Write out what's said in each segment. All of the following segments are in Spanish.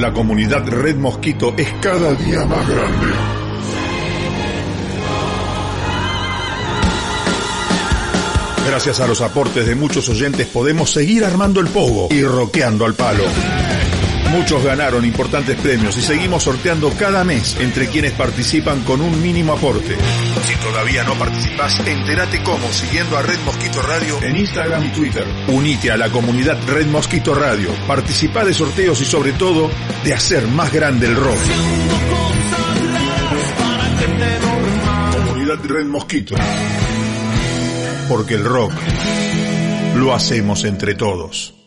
La comunidad Red Mosquito es cada día más grande. Gracias a los aportes de muchos oyentes podemos seguir armando el pogo y roqueando al palo. Muchos ganaron importantes premios y seguimos sorteando cada mes entre quienes participan con un mínimo aporte. Si todavía no participas, entérate cómo siguiendo a Red Mosquito Radio en Instagram y Twitter. Unite a la comunidad Red Mosquito Radio, participa de sorteos y sobre todo de hacer más grande el rock. Comunidad Red Mosquito. Porque el rock lo hacemos entre todos.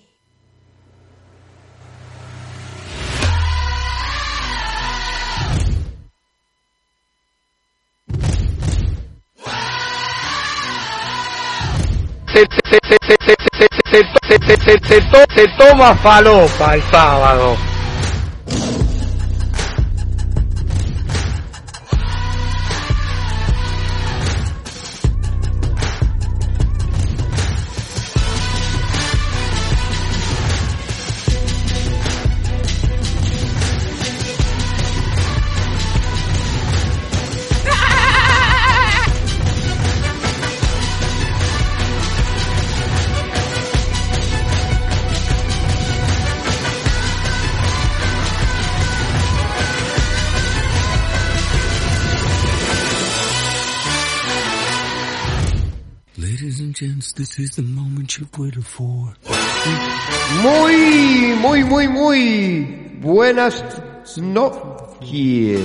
Se, se, se, se, se, se, se, se, se, se, se toma falopa el sábado. Muy, muy, muy, muy buenas noches.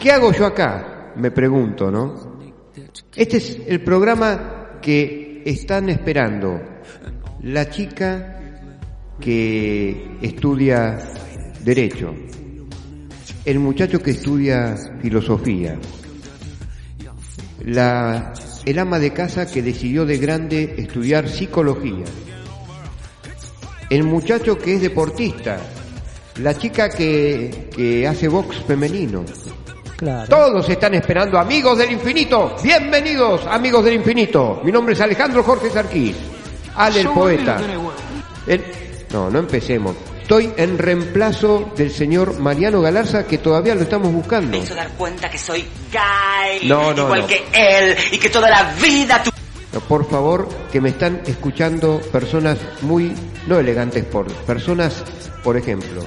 ¿Qué hago yo acá? Me pregunto, ¿no? Este es el programa que están esperando. La chica que estudia Derecho. El muchacho que estudia Filosofía. La, el ama de casa que decidió de grande estudiar Psicología el muchacho que es deportista, la chica que, que hace box femenino. Claro. Todos están esperando, amigos del infinito. Bienvenidos, amigos del infinito. Mi nombre es Alejandro Jorge Sarquís. Ale el poeta. El- No, no empecemos. Estoy en reemplazo del señor Mariano Galarza, que todavía lo estamos buscando. Me hizo dar cuenta que soy gay, No, no, igual no. que él, y que toda la vida tu... Por favor, que me están escuchando personas muy, no elegantes, por personas, por ejemplo.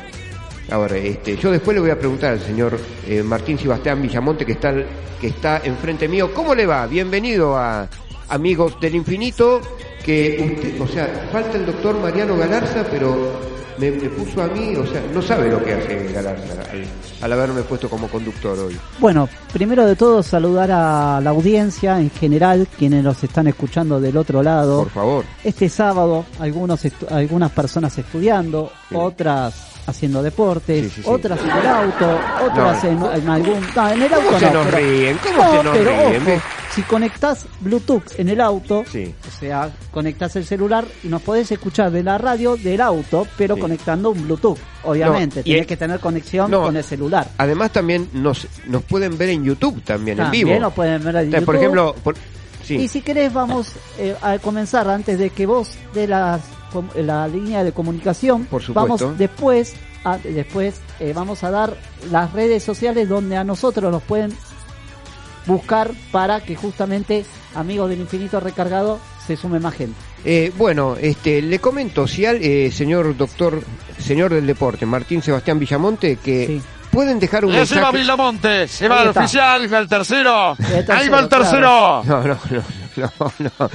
Ahora, este, yo después le voy a preguntar al señor eh, Martín Sebastián Villamonte que está, que está enfrente mío, ¿cómo le va? Bienvenido a Amigos del Infinito, que usted, o sea, falta el doctor Mariano Galarza, pero me, me puso a mí, o sea, no sabe lo que hace Galarza al, al haberme puesto como conductor hoy. Bueno, primero de todo saludar a la audiencia en general, quienes nos están escuchando del otro lado. Por favor. Este sábado, algunos algunas personas estudiando, Sí. otras haciendo deportes, Sí, sí, sí. otras en el auto, otras No. en, en algún... No, en el auto ¿Cómo se no, nos pero- ríen? ¿Cómo no, se nos pero ríen? ojo, si conectás Bluetooth en el auto, o sea, conectás el celular y nos podés escuchar de la radio del auto, pero conectando un Bluetooth. Obviamente, el- que tener conexión con el celular. Además también nos, nos pueden ver en YouTube también, en También vivo. nos pueden ver en Por YouTube. ejemplo, por- sí. Y si querés vamos eh, a comenzar antes de que vos de las la línea de comunicación. Por supuesto. Vamos después, a- después eh, vamos a dar las redes sociales donde a nosotros nos pueden buscar para que justamente amigos del infinito recargado se sume más gente. Eh, bueno, este, le comento, si al eh, señor doctor, señor del deporte, Martín Sebastián Villamonte, que Sí. pueden dejar un se va mensaje... Villamonte, se va el oficial, va el tercero. El tercero, Ahí va el claro. tercero. No, no, no, no, no.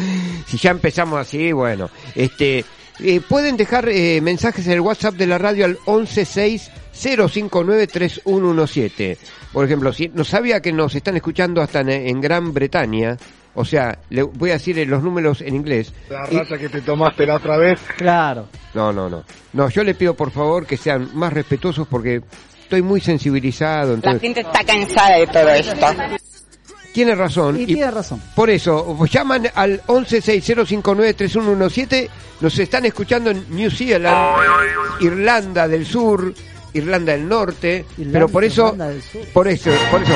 Si ya empezamos así, bueno. Este, eh, pueden dejar eh, mensajes en el WhatsApp de la radio al 116-059-3117. Por ejemplo, si no sabía que nos están escuchando hasta en, en Gran Bretaña, o sea, le voy a decir eh, los números en inglés. La Y- racha que te tomaste la otra vez. Claro. No, no, no. No, yo le pido por favor que sean más respetuosos porque estoy muy sensibilizado. La gente está cansada de todo esto. Tiene razón. Y, y- tiene razón. Por eso, llaman al 1160593117. Nos están escuchando en New Zealand, Irlanda del Sur, Irlanda del Norte. Irlanda- pero por eso, por eso, por eso,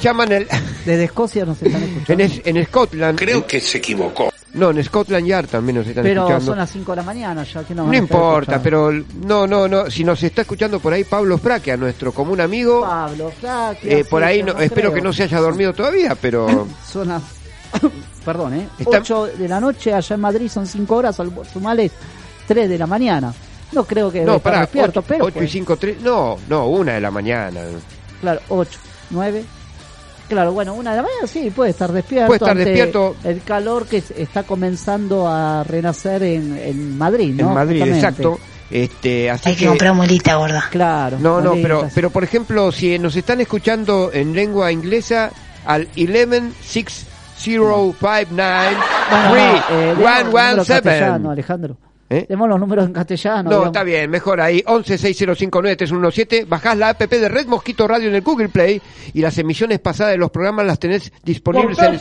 llaman el, Desde Escocia nos están escuchando. en, es- en Scotland. Creo que se equivocó. No, en Scotland Yard también nos están Pero escuchando. son las 5 de la mañana ya que no No a importa, pero no, no, no. Si nos está escuchando por ahí Pablo Fraquea, nuestro común amigo, Pablo, Fraquia, eh, por ahí yo no- espero creo. que no se haya dormido todavía, pero Son las... Perdón, ¿eh? Está- 8 de la noche, allá en Madrid son 5 horas, al- sumales 3 de la mañana. No creo que no, pará, despierto, 8, pero... y pues, 5, 3, no, no, una de la mañana. Claro, 8, 9. Claro, bueno, una de la mañana sí, puede estar despierto. Puede estar ante despierto. El calor que está comenzando a renacer en, en Madrid, ¿no? En Madrid, Justamente. exacto. Este, así Hay que comprar mulita gorda. Claro. No, no, pero, pero por ejemplo, si nos están escuchando en lengua inglesa, al 116059 Bueno, no, eh, demos los números en castellano, 3117. Alejandro. ¿Eh? Demos los números en castellano. No, digamos. está bien, mejor ahí, 1160593117, bajás la app de Red Mosquito Radio en el Google Play y las emisiones pasadas de los programas las tenés disponibles en,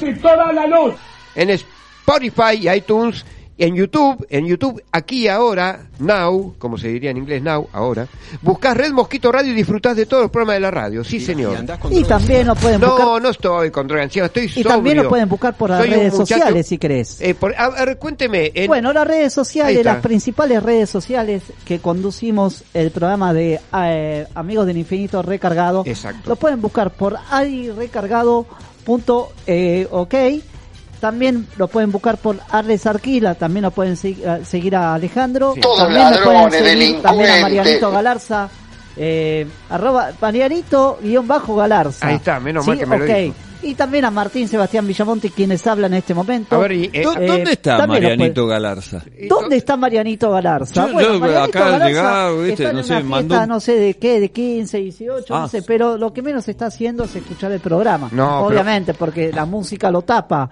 en Spotify y iTunes, en YouTube, en YouTube, aquí y ahora, now, como se diría en inglés now, ahora, buscás Red Mosquito Radio y disfrutás de todos los programas de la radio, sí señor. Y también lo pueden buscar. No, no estoy con droga encima, estoy y sobrio. también lo pueden buscar por las Soy redes muchacho- sociales si querés. Eh, por- a ver, cuénteme. en- Bueno, las redes sociales, las principales redes sociales que conducimos el programa de eh, Amigos del Infinito Recargado, Exacto. lo pueden buscar por adirecargado.ok. eh, ok. También lo pueden buscar por Arles Arquila, también lo pueden a- seguir a Alejandro. Sí. Todos también lo pueden ladrones, seguir también a. Marianito Galarza. Eh, arroba Marianito guion bajo Galarza. Ahí está, menos mal que me lo ok. dijo. Y también a Martín Sebastián Villamonte, quienes hablan en este momento. A ver, y, eh, ¿Dó- Eh, ¿Dónde está Marianito Galarza? ¿Dónde está Marianito Galarza? Yo- yo acá al llegar, viste, está en no una sé, fiesta, mandó- no sé de qué, de 15, 18, no Ah. sé, pero lo que menos está haciendo es escuchar el programa. No, Obviamente, porque la música lo tapa.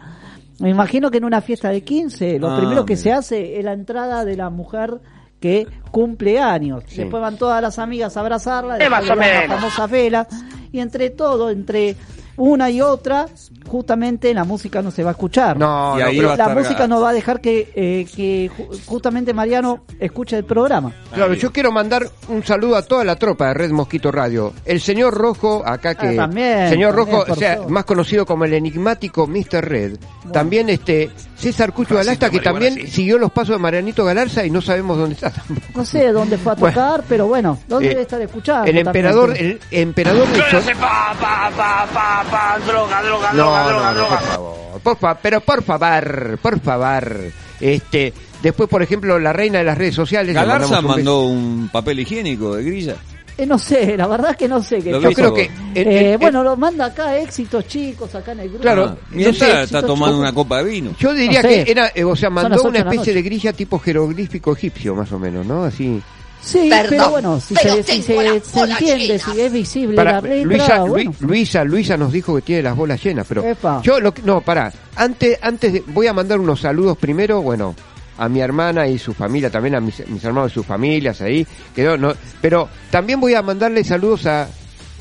Me imagino que en una fiesta de 15, lo Ah, primero que mira. se hace es la entrada de la mujer que cumple años. Sí. Después van todas las amigas a abrazarla, después más o dan las menos. famosas velas, y entre todo, entre una y otra, justamente la música no se va a escuchar. No, Y pero- la música no va a dejar que, eh, que justamente Mariano escuche el programa. Claro, yo quiero mandar un saludo a toda la tropa de Red Mosquito Radio. El señor Rojo, acá que... Ah, también, señor también, Rojo, o sea, más conocido como el enigmático Mr. Red. También este César Cucho Galasta, que también siguió los pasos de Marianito Galarza y no sabemos dónde está tampoco. No sé dónde fue a Bueno. tocar, pero bueno, ¿dónde Eh, debe estar escuchando? El emperador, también? el emperador del Yo no son- sé, pa, pa, pa, pa, pa, droga, droga, No, droga, no, droga, no, droga. por favor, por fa- pero por favor, por favor. Este, después, por ejemplo, la reina de las redes sociales. le Galarza un mandó un papel higiénico de grilla. Eh, no sé, la verdad que no sé. Que Lo Yo creo que en- Eh, en- bueno, lo manda acá éxitos chicos, acá en el grupo. Claro, Ah, no está tomando chicos. una copa de vino. Yo diría No sé. que era, eh, o sea, mandó una de especie de noche. grilla tipo jeroglífico egipcio, más o menos, ¿no? Así. Sí, Perdón, pero bueno, si pero se, si se, entiende, llena. si es visible Para, la letra, Luisa, bueno. Lu- Luisa, Luisa nos dijo que tiene las bolas llenas, pero Epa. yo lo que, no, para, antes, antes de, voy a mandar unos saludos primero, bueno, a mi hermana y su familia, también a mis, mis hermanos y sus familias ahí, quedó, no, pero también voy a mandarle saludos a,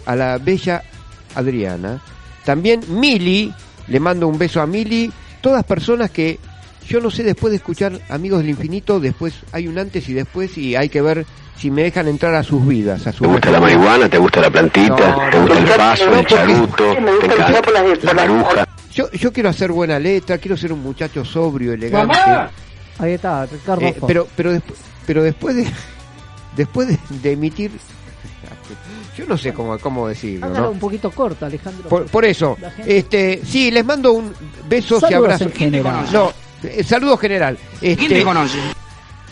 a la bella Adriana, también Mili, le mando un beso a Mili, todas personas que yo no sé después de escuchar Amigos del Infinito, después hay un antes y después y hay que ver si me dejan entrar a sus vidas, a su ¿Te gusta la marihuana? ¿Te gusta la plantita? No, ¿Te gusta el paso, no, el charuto? ¿Te encanta la maruja? Yo, yo quiero hacer buena letra, quiero ser un muchacho sobrio, elegante. Ahí está, Ricardo. Eh, pero, pero, despu- pero después de, después de, de emitir, yo no sé cómo, cómo decirlo, ¿no? un poquito corta, Alejandro. Por, por eso, La gente- este, sí, les mando un besos y abrazos. en general. No, eh, saludo general. ¿Quién Este, te conoce?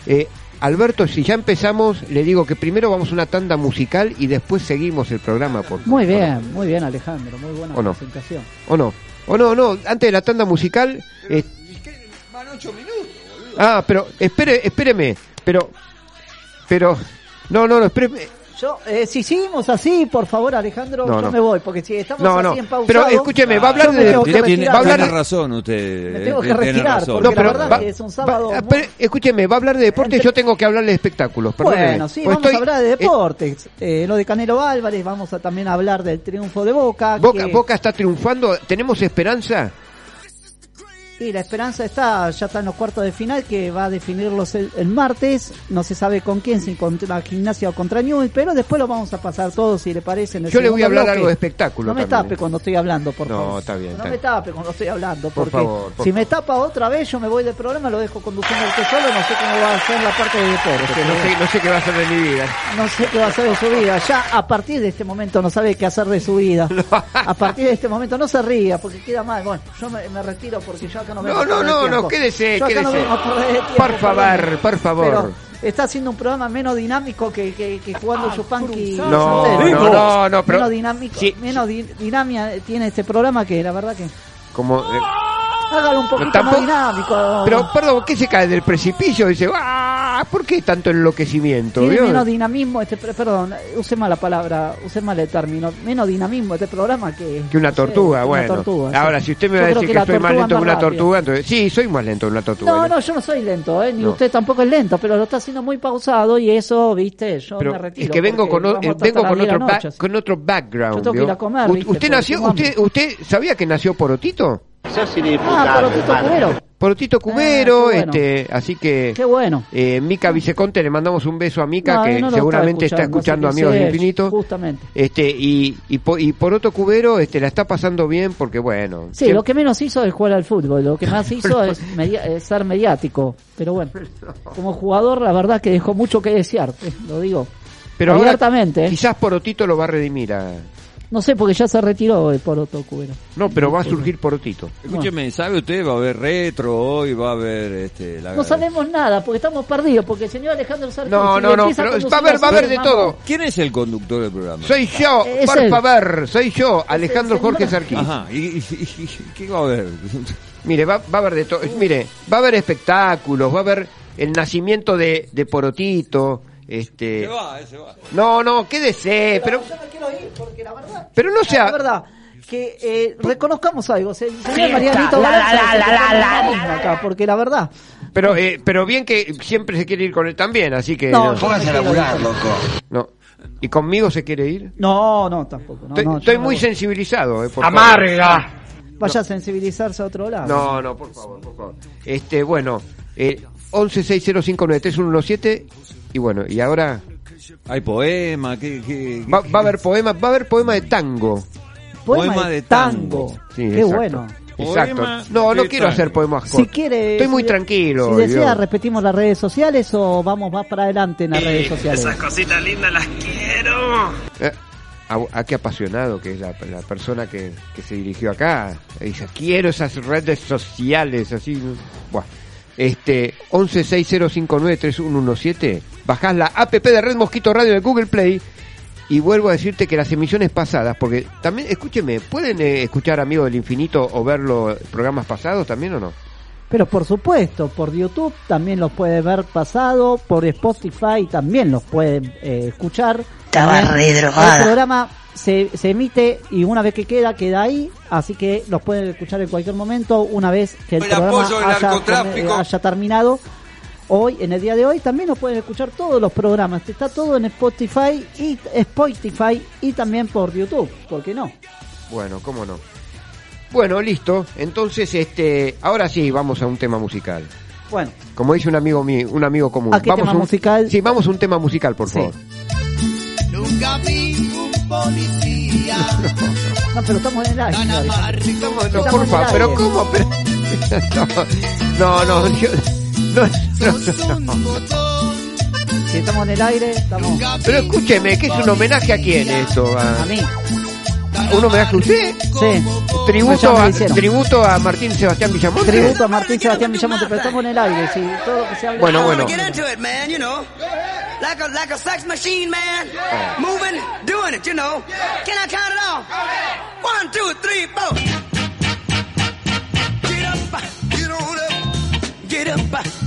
eh, Alberto, si ya empezamos, le digo que primero vamos a una tanda musical y después seguimos el programa, por Muy bien, muy bien, Alejandro. Muy buena ¿O no? presentación. ¿O no? ¿O no? No, antes de la tanda musical. eh, Ah, pero espere, espéreme. Pero. Pero. No, no, no, espéreme. Yo, eh, si seguimos así, por favor, Alejandro, No, yo no. me voy, porque si estamos No, así no. en pausado... Pero escúcheme, va a hablar de. de- Tiene, va a hablar tiene de- razón usted. Me tengo que tiene retirar, razón. porque No, la verdad va- que es un sábado va- muy- espere, escúcheme, va a hablar de deporte y yo tengo que hablarle de espectáculos. perdóneme. Bueno, sí, Pues vamos estoy- a hablar de eh, deportes. Eh, lo de Canelo Álvarez, vamos a también hablar del triunfo de Boca. Boca, que- Boca está triunfando. ¿Tenemos esperanza? Y la esperanza está, ya está en los cuartos de final, que va a definirlos el, el martes. No se sabe con quién, si contra Gimnasia o contra Newell, pero después lo vamos a pasar todos, si le parece. En el Yo le voy a hablar bloque. algo de espectáculo No me también. tape cuando estoy hablando, por No, favor. está bien, No está me bien. tape cuando estoy hablando, Por porque favor, por si me tapa otra vez, yo me voy del programa, lo dejo conduciendo usted solo, no sé cómo va a ser la parte de deporte. No sé, no sé qué va a hacer de mi vida. No sé qué va a hacer de su vida. Ya a partir de este momento no sabe qué hacer de su vida. A partir de este momento no se ría porque queda mal. Bueno, yo me, me retiro porque yo acá no No, no, no, no, quédese, no quédese. tiempo, Por favor, por favor. Pero está haciendo un programa menos dinámico que, que, que jugando Chupanqui. No, Santero. no, no, no, pero- Menos dinámico, Sí, menos di- dinamia tiene este programa que la verdad que... Como, eh, Hágalo un poquito tampoco- más dinámico. pero, perdón, ¿qué se cae del precipicio? Dice, ¡ah! ¿Por qué tanto enloquecimiento? Menos dinamismo, este, perdón, use mal la palabra, use mal el término, menos dinamismo este programa que... Que una no sé, tortuga, una bueno. tortuga, sí. Ahora, si usted me va a decir que, la estoy más tortuga lento que una tortuga, entonces, sí, soy más lento que una tortuga. No, no, yo no soy lento, ¿eh? ni No. usted tampoco es lento, pero lo está haciendo muy pausado y eso, viste, yo Pero me retiro. es que vengo con, o- eh, vengo con 10 de otro, noche, con otro background. Yo tengo que ir a comer. ¿Usted nació, usted, usted sabía que nació Porotito? Ah, Cubero. Porotito Cubero, Ah, qué bueno. este, así que Qué bueno. eh, Mica Viceconte le mandamos un beso a Mica No, que no seguramente está escuchando Amigos sí, del Infinito. Justamente. Este, y, y, y Poroto Cubero este, la está pasando bien porque bueno. Sí, siempre- lo que menos hizo es jugar al fútbol, lo que más hizo es, media- es ser mediático. Pero bueno, como jugador, la verdad que dejó mucho que desear, eh, lo digo. pero ahora abiertamente, ¿eh? quizás Porotito lo va a redimir a... No sé, porque ya se retiró el Poroto Cubero. No, pero va a surgir Porotito. Escúcheme, ¿sabe usted? Va a haber retro hoy, va a haber este, la... No sabemos nada, porque estamos perdidos, porque el señor Alejandro Sarkozy No, no, le no, pero va a haber, va a haber de todo. ¿Quién es el conductor del programa? Soy yo, Es por favor, soy yo, Alejandro Jorge Sarquís. Ajá, ¿y, y- y- y- qué va a haber? Mire, va, va a haber de todo. Mire, va a haber espectáculos, va a haber el nacimiento de, de Porotito. Este... Se va, ese va. No, no, quédese, pero, Yo me quiero ir, porque la verdad... pero no La sea... verdad, que eh, reconozcamos algo. se- El señor Marianito se porque la verdad... Pero, eh, pero bien que siempre se quiere ir con él también, así que... No, no, no me quiero ir. no. ¿Y conmigo se quiere ir? No, no, tampoco. No, estoy no, estoy no muy voy. sensibilizado, eh, por favor. Amarga. Vaya a sensibilizarse a otro lado. No, no, por favor, por favor. Este, bueno, eh, 1160593117 y bueno, y ahora Hay poema, ¿qué, qué, va, va a haber poema, va a haber poema de tango. Poema, Poema de de tango. tango. Sí, Qué exacto. bueno. Exacto. No, no quiero tango. hacer poemas Si cortos. quiere, Estoy muy si- tranquilo. Si desea, Dios. repetimos las redes sociales o vamos más para adelante en las redes sociales. cositas lindas las quiero. Eh, a, a qué apasionado que es la, la persona que, que se dirigió acá. Dice, quiero esas redes sociales, así. Buah. Este, 1160593117. Bajás la app de Red Mosquito Radio de Google Play. Y vuelvo a decirte que las emisiones pasadas, porque también, escúcheme, ¿pueden eh, escuchar Amigos del Infinito o ver los programas pasados también o no? Pero por supuesto, por YouTube también los puede ver pasado, por Spotify también los pueden eh, escuchar. Estaba También re drogada. El programa se, se emite y una vez que queda, queda ahí, así que los pueden escuchar en cualquier momento, una vez que el, El programa apoyo al haya, narcotráfico. haya terminado. Hoy, en el día de hoy, también los pueden escuchar todos los programas. Está todo en Spotify y Spotify y también por YouTube, ¿por qué no? Bueno, cómo no. Bueno, listo. Entonces, este, ahora sí, vamos a un tema musical. Bueno, Como dice un amigo mío, un amigo común. ¿A qué vamos tema a un, musical? Sí, vamos a un tema musical, por Sí. favor. Nunca vi un policía no, pero estamos en el aire. No, Estamos por favor, pero. ¿cómo? Pero- No, no, no, yo- no, no, no. Si estamos en el aire, estamos Pero escúcheme, ¿qué es un homenaje a quién esto? a ¿A- mí. ¿Un homenaje a usted? Sí. ¿Tributo a, tributo a Martín Sebastián Villamonte? Tributo a Martín Sebastián Villamonte, pero estamos en el aire, sí, todo lo que se habla. Bueno, bueno. Like a, like a sex machine, man. Oh. Moving, doing it, you know. Can I count it off? One, two, three, four. Get up, get on up. Get up,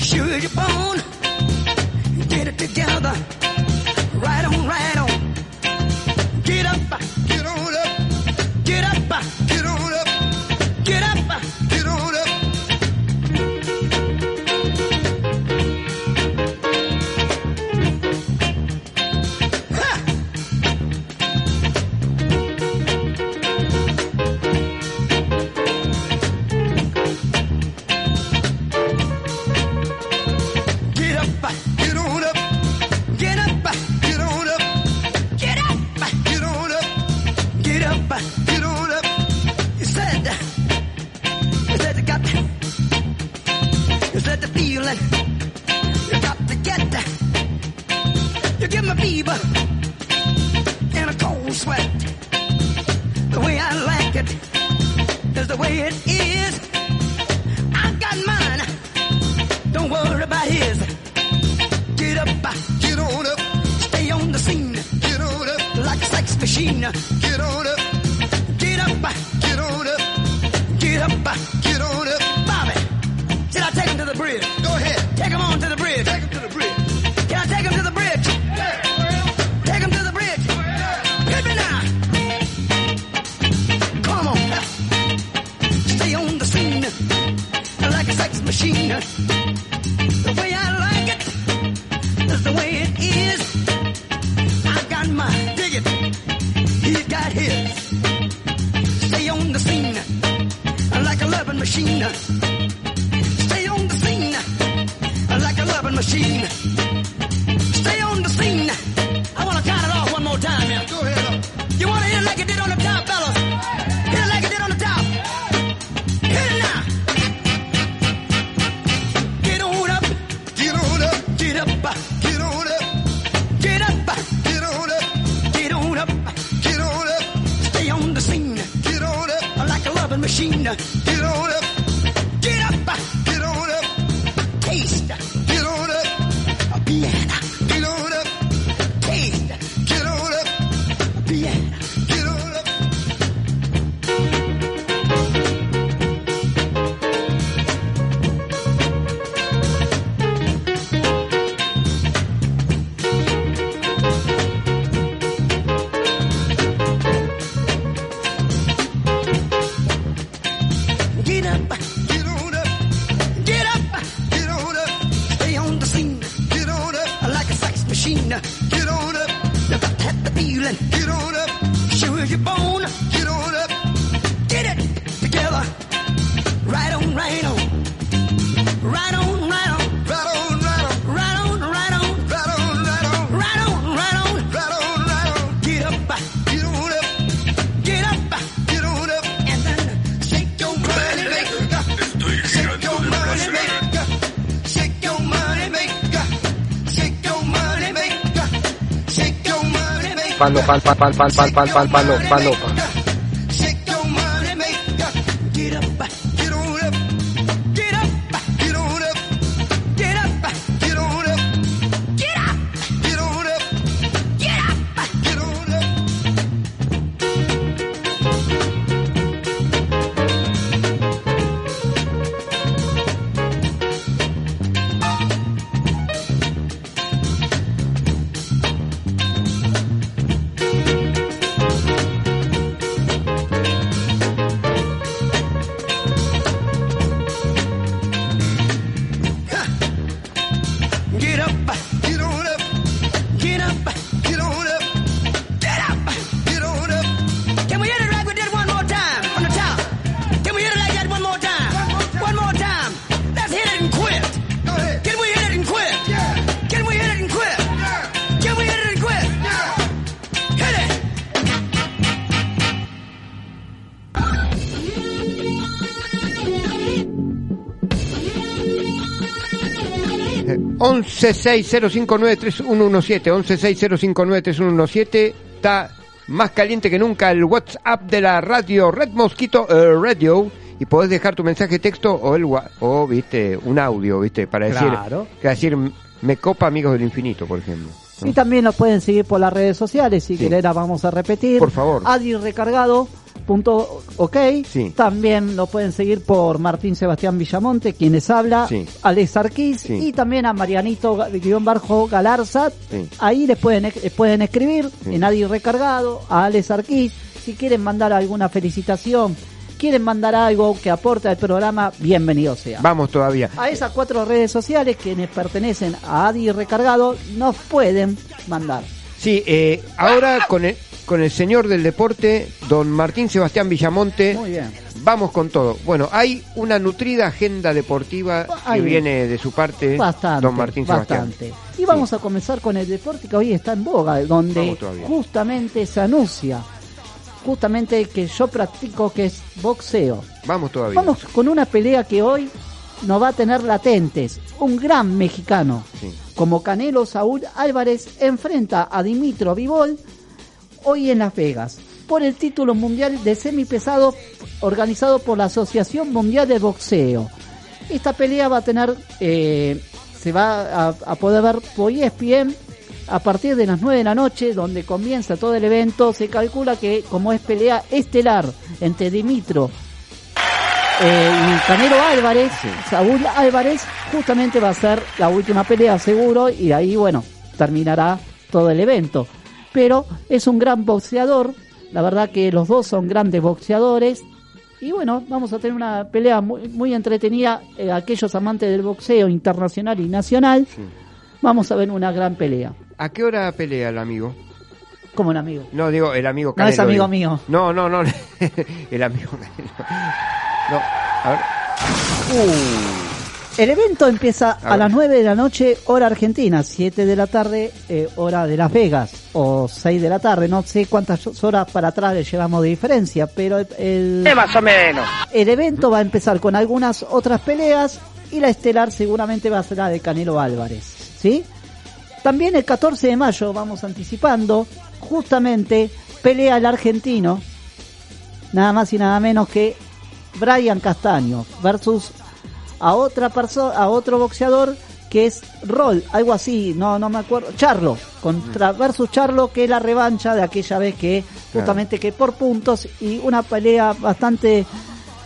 Sure your bone. Get it together. Right on, right on. Get up. pano pan pan pan pan 11605931117, 11605931117, está más caliente que nunca el WhatsApp de la radio Red Mosquito eh, Radio y podés dejar tu mensaje texto o el o viste un audio, viste, para decir, para decir me copa amigos del infinito, por ejemplo. Y también nos pueden seguir por las redes sociales, si sí. querés la vamos a repetir. Por favor. Adi Recargado, Punto ok. Sí. También lo pueden seguir por Martín Sebastián Villamonte, quienes habla, Sí. Alex Arquís Sí. y también a Marianito guion bajo Galarza. Ahí les pueden, les pueden escribir, en Adi Recargado, a Alex Arquís. Si quieren mandar alguna felicitación, quieren mandar algo que aporte al programa, bienvenido sea. Vamos todavía. A esas cuatro redes sociales, quienes pertenecen a Adi Recargado, nos pueden mandar. Sí, eh, ahora con el, con el señor del deporte, don Martín Sebastián Villamonte. Muy bien. Vamos con todo. Bueno, hay una nutrida agenda deportiva que viene de su parte, Bastante, don Martín Sebastián. bastante. Y vamos a comenzar con el deporte que hoy está en boga, donde justamente se anuncia, justamente que yo practico, que es boxeo. Vamos todavía. Vamos con una pelea que hoy nos va a tener latentes. Un gran mexicano, Sí. como Canelo Saúl Álvarez, enfrenta a Dimitro Vivol hoy en Las Vegas por el título mundial de semipesado organizado por la Asociación Mundial de Boxeo. Esta pelea va a tener, eh, se va a, a poder ver por ESPN a partir de las 9 de la noche, donde comienza todo el evento. Se calcula que como es pelea estelar entre Dimitro eh, y Canelo Álvarez, Saúl Álvarez, justamente va a ser la última pelea seguro y ahí, bueno, terminará todo el evento. Pero es un gran boxeador, la verdad que los dos son grandes boxeadores. Y bueno, vamos a tener una pelea muy, muy entretenida. eh, aquellos amantes del boxeo internacional y nacional, vamos a ver una gran pelea. ¿A qué hora pelea el amigo? Como un amigo. No, digo, el amigo No Canelo. es amigo digo. mío. No, no, no. el amigo Canelo. No, a ver. El evento empieza A las 9 de la noche, hora argentina, 7 de la tarde, eh, hora de Las Vegas, o 6 de la tarde, no sé cuántas horas para atrás le llevamos de diferencia, pero el, el- Eh, más o menos. el evento va a empezar con algunas otras peleas y la estelar seguramente va a ser la de Canelo Álvarez, ¿sí? También el 14 de mayo, vamos anticipando, justamente pelea el argentino, nada más y nada menos que Brian Castaño versus a otra persona, a otro boxeador que es Roll, algo así, no no me acuerdo, Charlo, contra versus Charlo que es la revancha de aquella vez que justamente que por puntos y una pelea bastante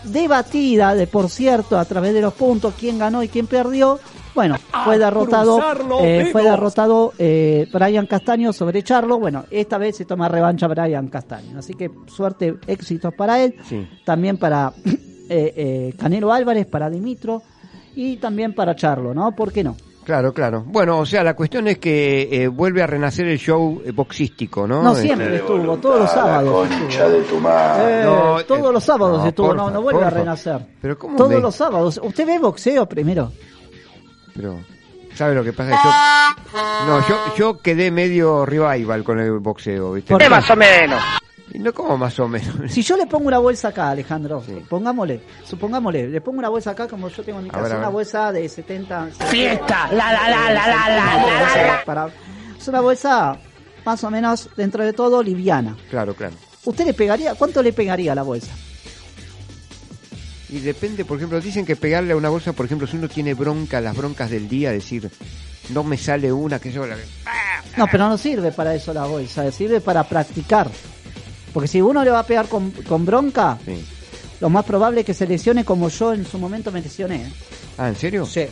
debatida de por cierto a través de los puntos quién ganó y quién perdió. Bueno, fue derrotado, eh, fue derrotado eh, Brian Castaño sobre Charlo. Bueno, esta vez se toma revancha Brian Castaño. Así que suerte, éxitos para él. Sí. También para eh, eh, Canelo Álvarez, para Dimitro y también para Charlo, ¿no? ¿Por qué no? Claro, claro. Bueno, o sea, la cuestión es que eh, vuelve a renacer el show eh, boxístico, ¿no? No, siempre estuvo, todos los sábados. estuvo. de tu madre. Eh, No, eh, todos los sábados no, estuvo, no, porfa, no vuelve a renacer. Pero ¿cómo Todos me- los sábados. ¿Usted ve boxeo primero? Pero, ¿sabe lo que pasa? Yo, no, yo, yo quedé medio revival con el boxeo, ¿viste? ¿Por qué? más o menos. Y no como más o menos. Si yo le pongo una bolsa acá, Alejandro, Sí. pongámosle, supongámosle, le pongo una bolsa acá como yo tengo en mi A casa, ver, una bolsa de 70... Fiesta. La, la, la, la, la, la, la, la. Para, es una bolsa más o menos, dentro de todo, liviana. Claro, claro. ¿Usted le pegaría, cuánto le pegaría a la bolsa? Y depende, por ejemplo, dicen que pegarle a una bolsa, por ejemplo, si uno tiene bronca, las broncas del día, decir, no me sale una, que yo la... No, pero no sirve para eso la bolsa, sirve para practicar. Porque si uno le va a pegar con, con bronca, Sí. lo más probable es que se lesione como yo en su momento me lesioné. Ah, ¿en serio? Sí.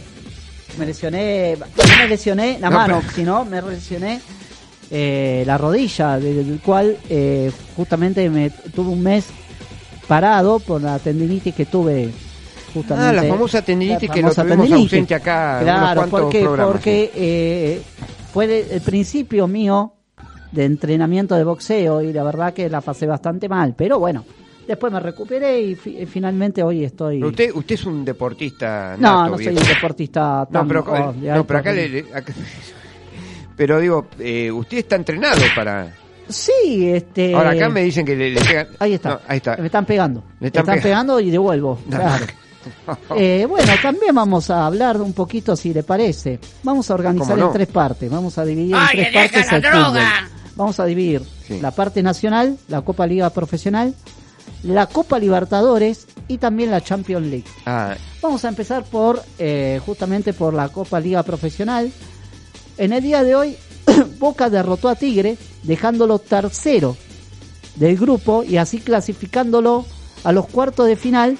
Me lesioné, no me lesioné la No, mano, pero- sino me lesioné eh, la rodilla, del cual eh, justamente me tuve un mes parado por la tendinitis que tuve justamente. Ah, la famosa tendinitis La que lo tuvimos ausente acá Claro, porque, porque eh, fue de- el principio mío de entrenamiento de boxeo y la verdad que la pasé bastante mal, pero bueno, después me recuperé y, fi- y finalmente hoy estoy... Pero usted, usted es un deportista no, nato, no soy viejo. un deportista tan... No, pero, oh, no, alto pero acá, le- acá- Pero digo, eh, usted está entrenado para... Sí, este... Ahora acá me dicen que le, le pegan... Ahí está. No, ahí está. Me están pegando. Me están están, pega- pegando y devuelvo. No. Claro. Eh, bueno, también vamos a hablar un poquito, si le parece. Vamos a organizar en tres partes. Vamos a dividir en tres partes el fútbol. Vamos a dividir Sí. la parte nacional, la Copa Liga Profesional, la Copa Libertadores y también la Champions League. Ah, Vamos a empezar por eh, justamente por la Copa Liga Profesional. En el día de hoy, Boca derrotó a Tigre, dejándolo tercero del grupo y así clasificándolo a los cuartos de final.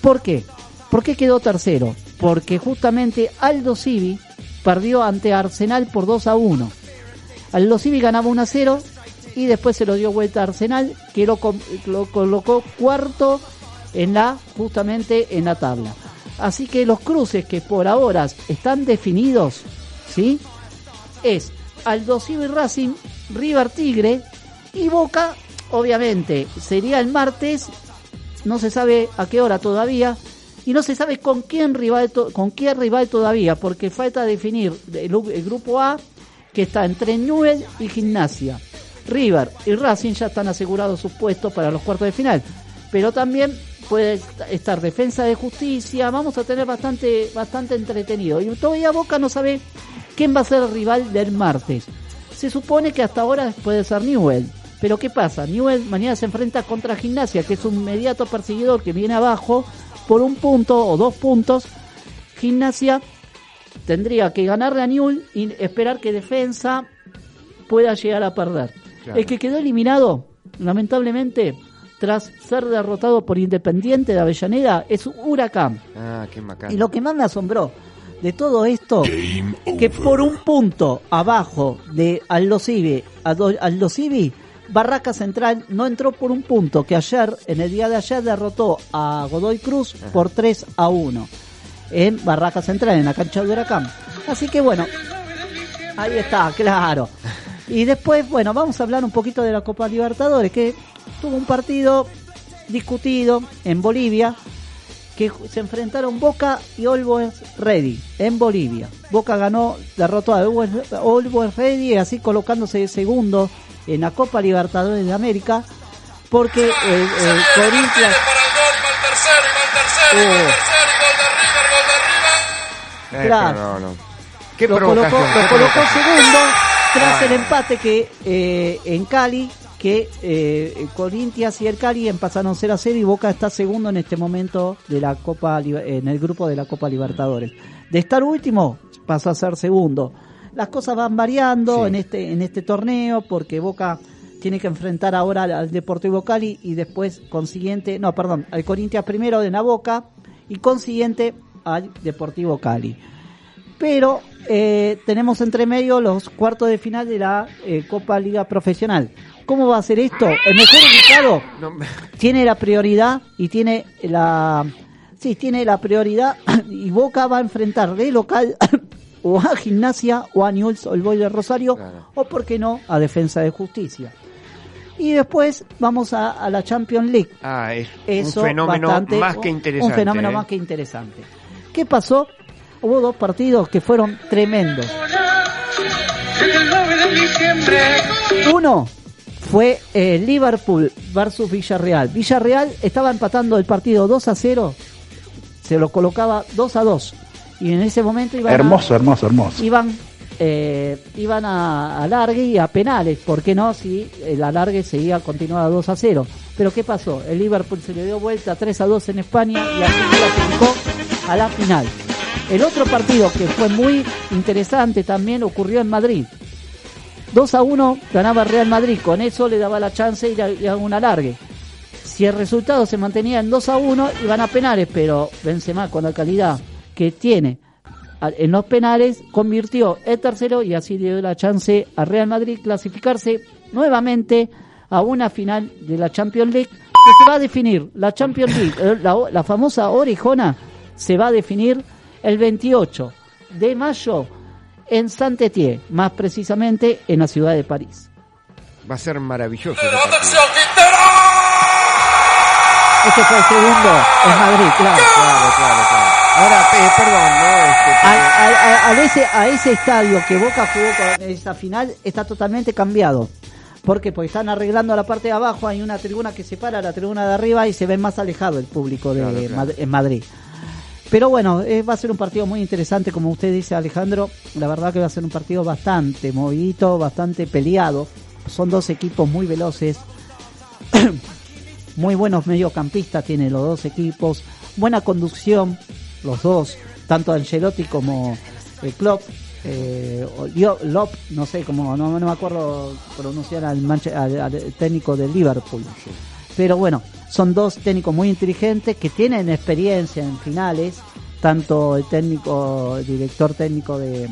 ¿Por qué? ¿Por qué quedó tercero? Porque justamente Aldo Civi perdió ante Arsenal por 2 a 1. Aldo Civi ganaba 1 a 0 y después se lo dio vuelta a Arsenal que lo, lo colocó cuarto en la justamente en la tabla. Así que los cruces que por ahora están definidos, ¿sí? Es Aldo Civi Racing, River Tigre y Boca, obviamente, sería el martes, no se sabe a qué hora todavía y no se sabe con quién rival con qué rival todavía, porque falta definir el, grupo A que está entre Newell y Gimnasia. River y Racing ya están asegurados sus puestos para los cuartos de final, pero también puede est- estar Defensa de Justicia, vamos a tener bastante bastante entretenido y todavía Boca no sabe quién va a ser el rival del martes. Se supone que hasta ahora puede ser Newell. Pero ¿qué pasa? Newell mañana se enfrenta contra Gimnasia, que es un inmediato perseguidor que viene abajo por un punto o dos puntos. Gimnasia tendría que ganarle a Newell y esperar que Defensa pueda llegar a perder. Claro. El que quedó eliminado, lamentablemente, tras ser derrotado por Independiente de Avellaneda, es Huracán. Ah, qué macana. Y lo que más me asombró de todo esto, que por un punto abajo de Aldo Civi, Aldo Civi, Barraca Central no entró por un punto, que ayer, en el día de ayer, derrotó a Godoy Cruz por 3 a 1 en Barraca Central, en la cancha de Huracán. Así que bueno, ahí está, claro. Y después, bueno, vamos a hablar un poquito de la Copa Libertadores, que tuvo un partido discutido en Bolivia, que se enfrentaron Boca y Always Ready en Bolivia. Boca ganó, derrotó a Always Always Ready, así colocándose de segundo en la Copa Libertadores de América, porque eh, eh, Corinthians... Eh, no. Qué lo colocó, provocación, lo qué colocó provocación. segundo tras el empate que eh, en Cali que eh, Corinthians y el Cali empataron 0 a 0 y Boca está segundo en este momento de la Copa en el grupo de la Copa Libertadores. De estar último pasó a ser segundo. Las cosas van variando Sí. en este en este torneo porque Boca tiene que enfrentar ahora al, al Deportivo Cali y después consiguiente, no, perdón, al Corinthians primero de la Boca y consiguiente al Deportivo Cali pero eh, tenemos entre medio los cuartos de final de la eh, Copa Liga Profesional. ¿Cómo va a ser esto? El mejor ubicado No, tiene la prioridad y tiene la sí tiene la prioridad y Boca va a enfrentar de local o a Gimnasia o a Newell's Old Boys de Rosario Claro. o por qué no a Defensa de Justicia. Y después vamos a, a la Champions League Ah, es eso un fenómeno bastante- más que interesante. Un fenómeno ¿eh? más que interesante. ¿Qué pasó? Hubo dos partidos que fueron tremendos. Uno fue eh, Liverpool versus Villarreal. Villarreal estaba empatando el partido 2 a 0, se lo colocaba 2 a 2. Y en ese momento iban a- Hermoso, hermoso, hermoso. iban eh, iban a alargue y a penales, ¿por qué no? Si el alargue seguía continuaba 2 a 0. Pero ¿qué pasó? El Liverpool se le dio vuelta 3 a 2 en España y así clasificó a la final. El otro partido que fue muy interesante también ocurrió en Madrid. 2 a 1 ganaba Real Madrid, con eso le daba la chance ir a, a un alargue. Si el resultado se mantenía en 2 a 1, iban a penales, pero Benzema con la calidad que tiene en los penales convirtió el tercero y así dio la chance a Real Madrid clasificarse nuevamente a una final de la Champions League que se va a definir la Champions League, eh, la, la famosa orejona se va a definir el 28 de mayo en Saint-Étienne, más precisamente en la ciudad de París. Va a ser maravilloso. Este fue el segundo en Madrid, claro. Claro, claro, claro. Ahora, eh, perdón, ¿no? Este, ese, a ese estadio que Boca jugó con esa final está totalmente cambiado. ¿Por qué? Porque están arreglando la parte de abajo, hay una tribuna que separa la tribuna de arriba y se ve más alejado el público de Claro, claro. Mad- en Madrid. Pero bueno, eh, va a ser un partido muy interesante, como usted dice Alejandro, la verdad que va a ser un partido bastante movidito, bastante peleado. Son dos equipos muy veloces, muy buenos mediocampistas tienen los dos equipos, buena conducción los dos, tanto Ancelotti como el Klopp, eh, o Dio- Lop, no sé cómo, no, no me acuerdo pronunciar al, al- al técnico del Liverpool. Pero bueno, son dos técnicos muy inteligentes que tienen experiencia en finales, tanto el técnico, el director técnico de,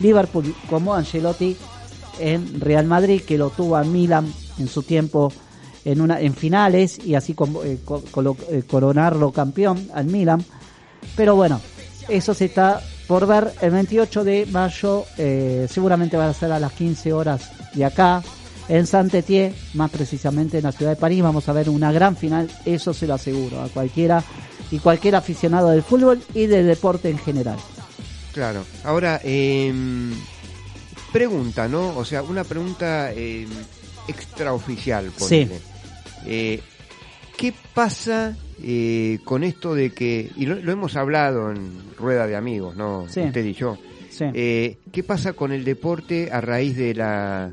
Liverpool como Ancelotti en Real Madrid, que lo tuvo a Milan en su tiempo en una en finales y así con- eh, co- colo- eh, coronarlo campeón al Milan. Pero bueno, eso se está por ver el 28 de mayo, eh, seguramente va a ser a las 15 horas de acá, en Saint-Étienne, más precisamente en la ciudad de París. Vamos a ver una gran final, eso se lo aseguro a cualquiera y cualquier aficionado del fútbol y del deporte en general. Claro. Ahora, eh, pregunta, ¿no? O sea, una pregunta eh, extraoficial, ponele. Eh, ¿Qué pasa eh, con esto de que, y lo, lo hemos hablado en rueda de amigos, ¿no? Sí. Usted y yo. Sí. Eh, ¿Qué pasa con el deporte a raíz de la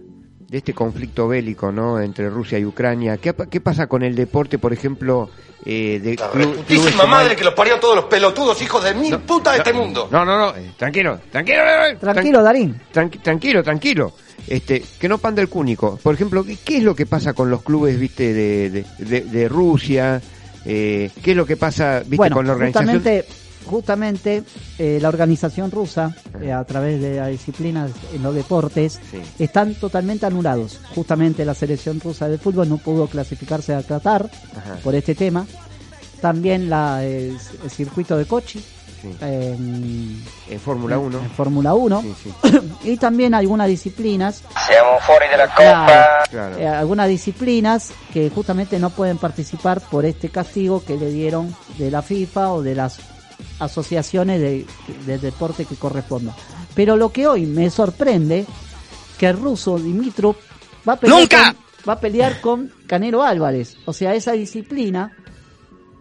de este conflicto bélico, ¿no? Entre Rusia y Ucrania. ¿Qué, qué pasa con el deporte, por ejemplo, eh, de La clu- clubes reputísima como madre el- que los parió todos los pelotudos hijos de mil putas de este mundo. No, no, no, eh, tranquilo, tranquilo, eh, Tranquilo, Darín. Tranqui- tranquilo, tranquilo. Este, que no panda el cúnico. Por ejemplo, ¿qué, qué es lo que pasa con los clubes, viste, de, de, de- de Rusia? Eh, ¿Qué es lo que pasa, viste, bueno, con la organización? justamente, justamente eh, la organización rusa, eh, a través de las disciplinas en los deportes, están totalmente anulados. Justamente la selección rusa de fútbol no pudo clasificarse a Qatar Ajá. por este tema. También la, el, el circuito de Kochi. En, En Fórmula 1. en Fórmula 1 y también algunas disciplinas fuori dalla Claro. Coppa. Claro. eh, algunas disciplinas que justamente no pueden participar por este castigo que le dieron de la FIFA o de las asociaciones de, de deporte que correspondan. Pero lo que hoy me sorprende que el ruso Dimitrov va a pelear ¡Nunca! con, va a pelear con Canelo Álvarez. O sea, esa disciplina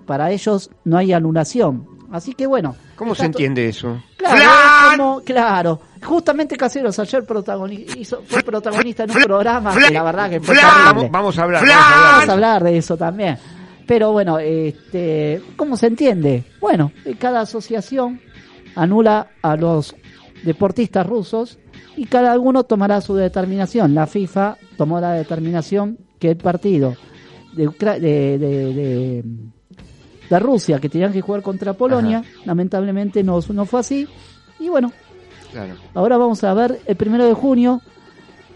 para ellos no hay anulación. Así que bueno. ¿Cómo se entiende eso? Claro, es como- claro. Justamente Caseros ayer protagoni- hizo- fue protagonista en un programa que la verdad que fue. Vamos, vamos a hablar. Vamos a hablar. Vamos a hablar de eso también. Pero bueno, este, ¿cómo se entiende? Bueno, cada asociación anula a los deportistas rusos y cada uno tomará su determinación. La FIFA tomó la determinación que el partido de, Ucra- de, de- de- de Rusia, que tenían que jugar contra Polonia, lamentablemente no, no fue así. Y bueno, Claro. Ahora vamos a ver el primero de junio.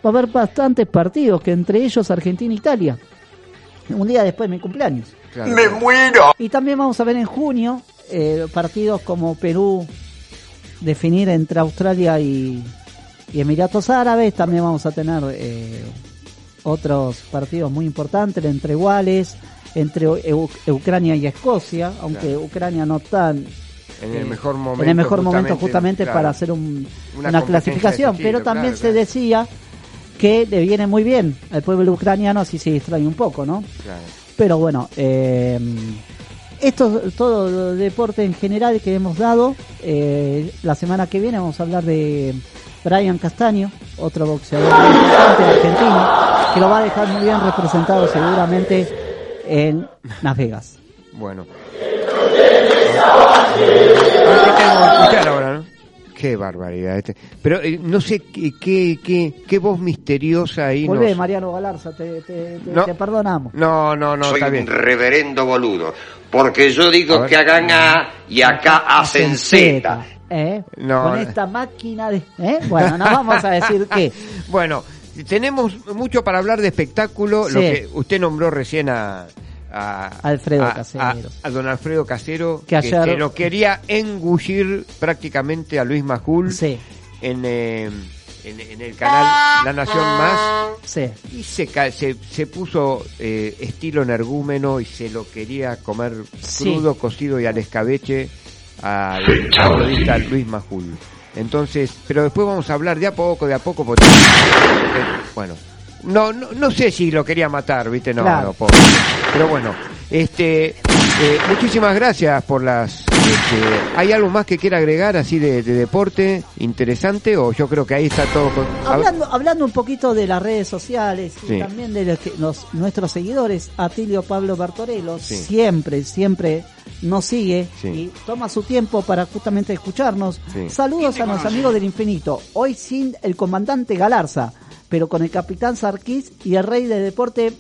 Va a haber bastantes partidos, que entre ellos Argentina e Italia. Un día después de mi cumpleaños. Claro. ¡Me muero! Y también vamos a ver en junio eh, partidos como Perú, definir entre Australia y, y Emiratos Árabes. También vamos a tener eh, otros partidos muy importantes entre iguales, entre Ucrania y Escocia, aunque Claro. Ucrania no tan En el mejor momento. en el mejor momento justamente claro. para hacer un- Una clasificación, estilo, pero también claro, se decía que le viene muy bien al pueblo ucraniano, así se distrae un poco, ¿no? Claro. Pero bueno, eh, esto es todo deporte en general que hemos dado. Eh, la semana que viene vamos a hablar de Brian Castaño, otro boxeador muy importante argentino, que lo va a dejar muy bien representado seguramente en Las Vegas. Bueno. ¿qué tengo que escuchar ahora, no? Qué barbaridad. Este. Pero eh, no sé qué, qué, qué, qué voz misteriosa ahí Volvé, nos... Mariano Galarza, te, te- te- No. te perdonamos. No, no, no, Soy está un reverendo boludo. Porque yo digo que hagan A y acá hacen Z. ¿eh? No, Con no. esta máquina de... ¿eh? Bueno, no vamos a decir qué. Bueno, tenemos mucho para hablar de espectáculo. Lo que usted nombró recién a... a- Alfredo a- Caseros. A, a don Alfredo Casero, Que ayer- se lo quería engullir prácticamente a Luis Majul en, eh, en, en el canal La Nación Más. Sí. Y se, se, se puso eh, estilo energúmeno y se lo quería comer Sí. crudo, cocido y al escabeche al periodista Luis Majul. Entonces, pero después vamos a hablar de a poco, de a poco, porque, porque, bueno, no, no, no sé si lo quería matar, viste, no, Claro. no, pobre. Pero bueno, este, eh, muchísimas gracias por las. este, ¿Hay algo más que quiera agregar así de, de deporte interesante o yo creo que ahí está todo? Con, Hablando, hablando un poquito de las redes sociales y también de los, que- los- nuestros seguidores, Atilio Pablo Bartorello, Sí. siempre, siempre nos sigue Sí. y toma su tiempo para justamente escucharnos. Saludos a los amigos del infinito. Hoy sin el comandante Galarza, pero con el capitán Sarquís y el rey de deporte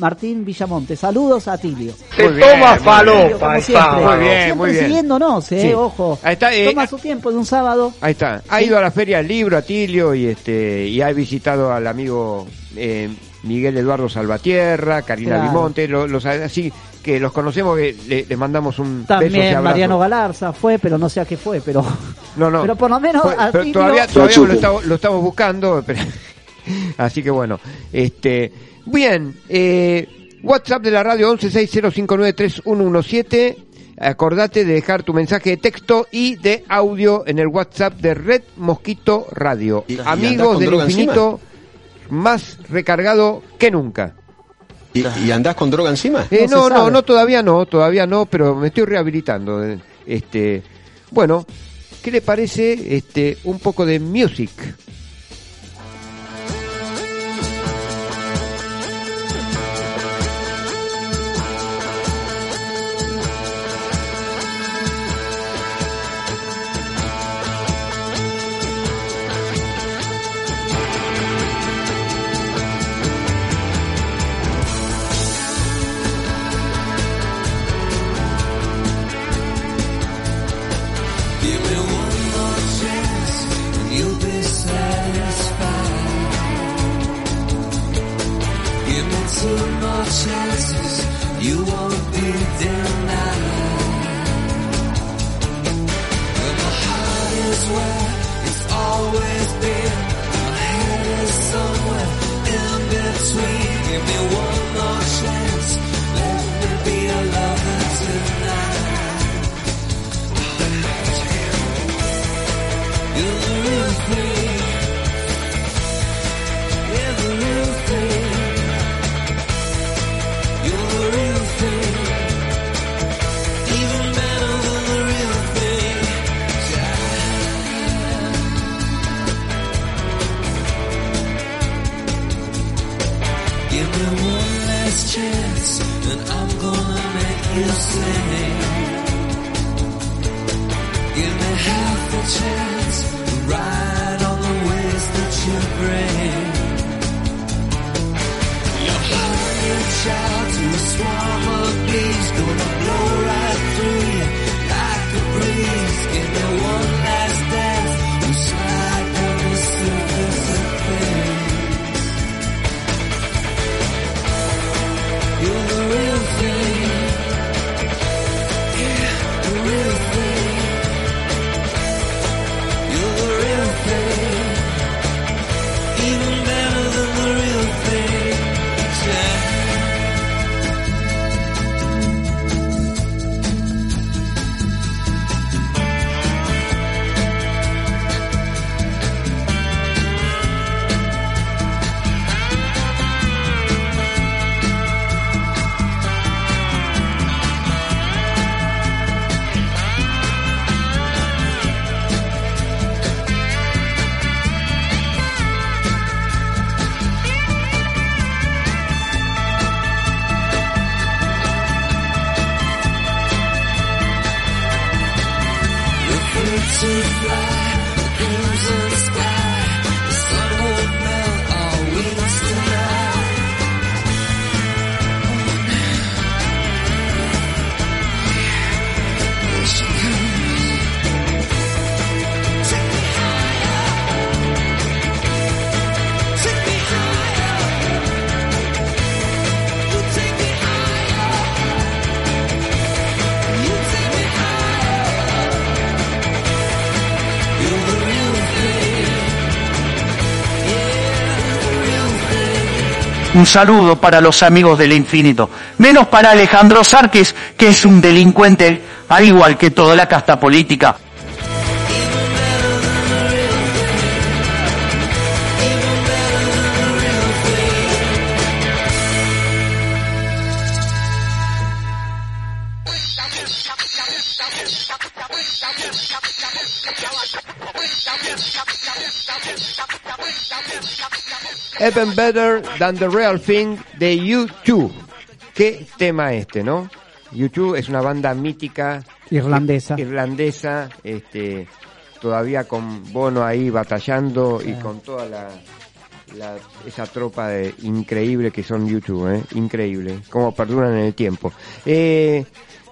Martín Villamonte. Saludos a Tilio. Te toma falopa. Muy bien, muy bien. siguiéndonos, eh, Sí. ojo. Ahí está, eh, Toma su tiempo de un sábado. Ahí está. Ha ido a la Feria del Libro, a Tilio, y este y ha visitado al amigo eh, Miguel Eduardo Salvatierra, Karina Claro. Limonte, lo- los, así que los conocemos, que le, le mandamos un beso y También abrazo. Mariano Galarza fue, pero no sé a qué fue, pero No, no. pero por lo menos Fue- a Tilio- todavía, todavía lo, estamos, lo estamos buscando. pero- así que bueno. este Bien. Eh, WhatsApp de la radio 1160593117. Acordate de dejar tu mensaje de texto y de audio en el WhatsApp de Red Mosquito Radio. ¿Y- y andás Amigos del infinito, más recargado que nunca. ¿Y, y andás con droga encima? Eh, No no, no, no, todavía no, todavía no, pero me estoy rehabilitando. eh, Este, bueno, ¿qué le parece este un poco de music? To fly, the Un saludo para los amigos del infinito. Menos para Alejandro Sarquis, que es un delincuente, al igual que toda la casta política. Even Better Than the Real Thing de U2. Qué tema este, ¿no? YouTube es una banda mítica Irlandesa. irlandesa, este, todavía con Bono ahí batallando y con toda la, la- esa tropa de, increíble que son YouTube, ¿eh? increíble, cómo perduran en el tiempo. Eh,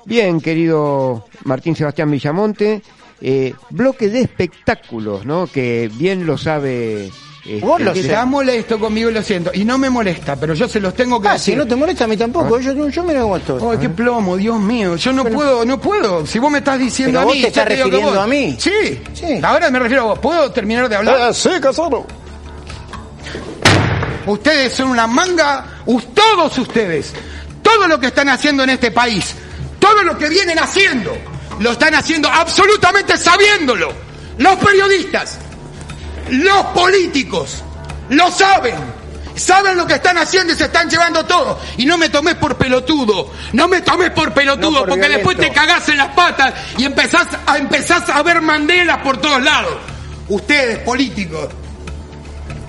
bien, querido Martín Sebastián Villamonte, eh, bloque de espectáculos, ¿no? Que bien lo sabe. Este, Vos lo Está molesto conmigo, lo siento. Y no me molesta, pero yo se los tengo que Ah, decir. si no te molesta a mí tampoco. Yo, yo mira cómo estoy. Ay, qué plomo, Dios mío. Yo no puedo, no puedo. Si vos me estás diciendo Pero a vos mí. te estás ya digo que refiriendo vos- a mí. Sí. Sí. Ahora me refiero a vos. ¿Puedo terminar de hablar? Ah, sí, casado. Ustedes son una manga, todos ustedes, todo lo que están haciendo en este país, todo lo que vienen haciendo, lo están haciendo absolutamente sabiéndolo. Los periodistas, los políticos, lo saben. Saben lo que están haciendo y se están llevando todo. Y no me tomes por pelotudo. No me tomes por pelotudo, No por porque después te cagás en las patas y empezás a, empezás a ver mandelas por todos lados. Ustedes, políticos,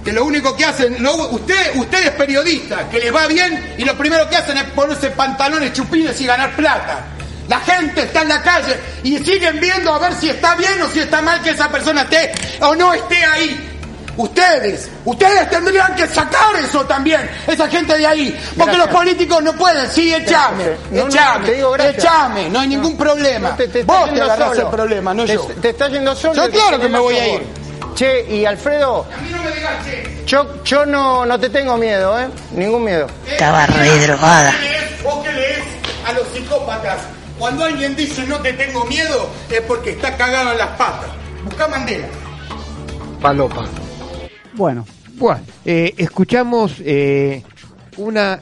que lo único que hacen, lo- usted, ustedes periodistas, que les va bien y lo primero que hacen es ponerse pantalones chupines y ganar plata. La gente está en la calle y siguen viendo a ver si está bien o si está mal que esa persona esté o no esté ahí. Ustedes, ustedes tendrían que sacar eso también, esa gente de ahí, porque Gracias. los políticos no pueden, sí, echame, No, no, echame, te digo gracias. echame, no hay ningún problema. No, te, te Vos te agarrás solo. el problema, no te, yo. Te está yendo solo. Yo claro que me voy a favor. Che, y Alfredo, A mí no me digas, che. yo, yo no, no te tengo miedo, ¿eh? Ningún miedo. Estaba re drogada. ¿Vos qué lees a los psicópatas? Cuando alguien dice no te tengo miedo, es porque está cagado en las patas. Busca Mandela. Palopa. Bueno, Bueno, eh, escuchamos eh, una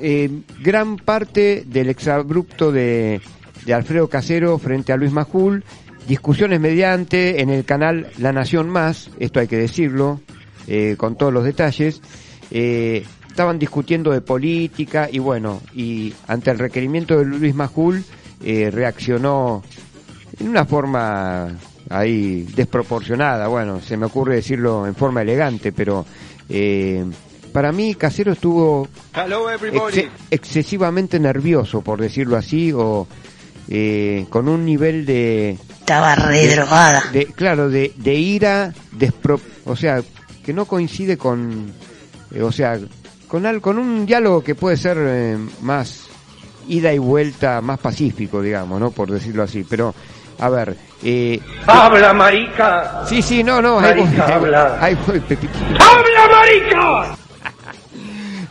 eh, gran parte del exabrupto de, de Alfredo Casero frente a Luis Majul, discusiones mediante en el canal La Nación Más, esto hay que decirlo, eh, con todos los detalles. Eh, estaban discutiendo de política y bueno, y ante el requerimiento de Luis Majul eh, reaccionó en una forma ahí desproporcionada, bueno, se me ocurre decirlo en forma elegante, pero eh, para mí Casero estuvo excesivamente nervioso, por decirlo así, o eh, con un nivel de... Estaba re de- drogada. de- claro, de, de ira, despro- o sea, que no coincide con, eh, o sea, con, al- con un diálogo que puede ser eh, más ida y vuelta, más pacífico, digamos, ¿no? Por decirlo así. Pero, a ver, eh, Habla, marica. sí, sí, no, no, Marica, ahí voy, habla. ahí voy, Pepito. ¡Habla, marica!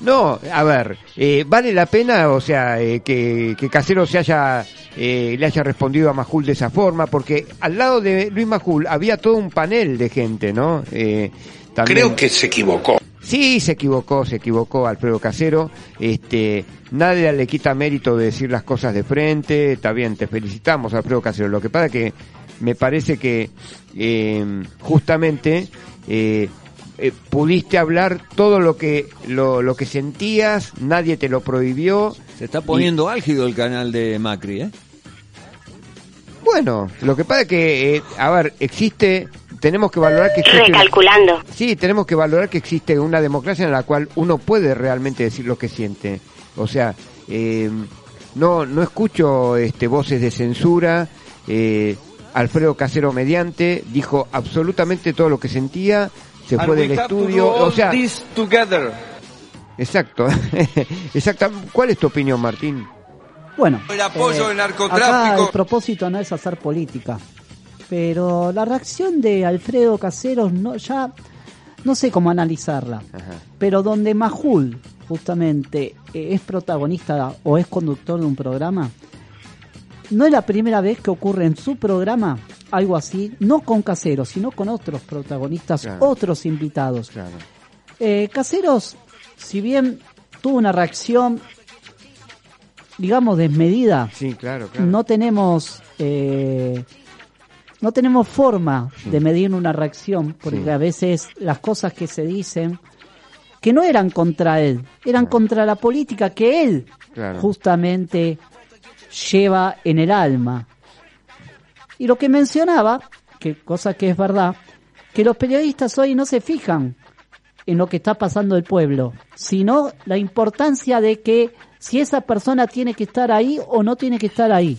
No, a ver, eh, vale la pena, o sea, eh, que, que Casero se haya, eh, le haya respondido a Majul de esa forma, porque al lado de Luis Majul había todo un panel de gente, ¿no? Eh, también- Creo que se equivocó. Sí, se equivocó, se equivocó Alfredo Casero. Este, nadie le quita mérito de decir las cosas de frente. Está bien, te felicitamos, Alfredo Casero. Lo que pasa que me parece que eh, justamente eh, eh, pudiste hablar todo lo que lo, lo que sentías, nadie te lo prohibió. Se está poniendo álgido el canal de Macri, ¿eh? Bueno, lo que pasa es que, eh, a ver, existe, tenemos que valorar que existe... Recalculando. Sí, tenemos que valorar que existe una democracia en la cual uno puede realmente decir lo que siente. O sea, eh, no, no escucho este, voces de censura. eh, Alfredo Casero mediante dijo absolutamente todo lo que sentía, se And fue del estudio. O sea, this together. exacto, exacto. ¿Cuál es tu opinión, Martín? bueno. El apoyo al Acá narcotráfico. el propósito no es hacer política. Pero la reacción de Alfredo Caseros no, ya no sé cómo analizarla. Pero donde Majul justamente eh, es protagonista o es conductor de un programa, no es la primera vez que ocurre en su programa algo así, no con Caseros, sino con otros protagonistas, Claro. otros invitados. Eh, Caseros, si bien tuvo una reacción, digamos, desmedida, Sí, claro, claro. no tenemos eh, no tenemos forma de medir una reacción porque Sí. a veces las cosas que se dicen que no eran contra él eran contra la política que él Claro. justamente lleva en el alma y lo que mencionaba que cosa que es verdad que los periodistas hoy no se fijan en lo que está pasando el pueblo, sino la importancia de que si esa persona tiene que estar ahí o no tiene que estar ahí.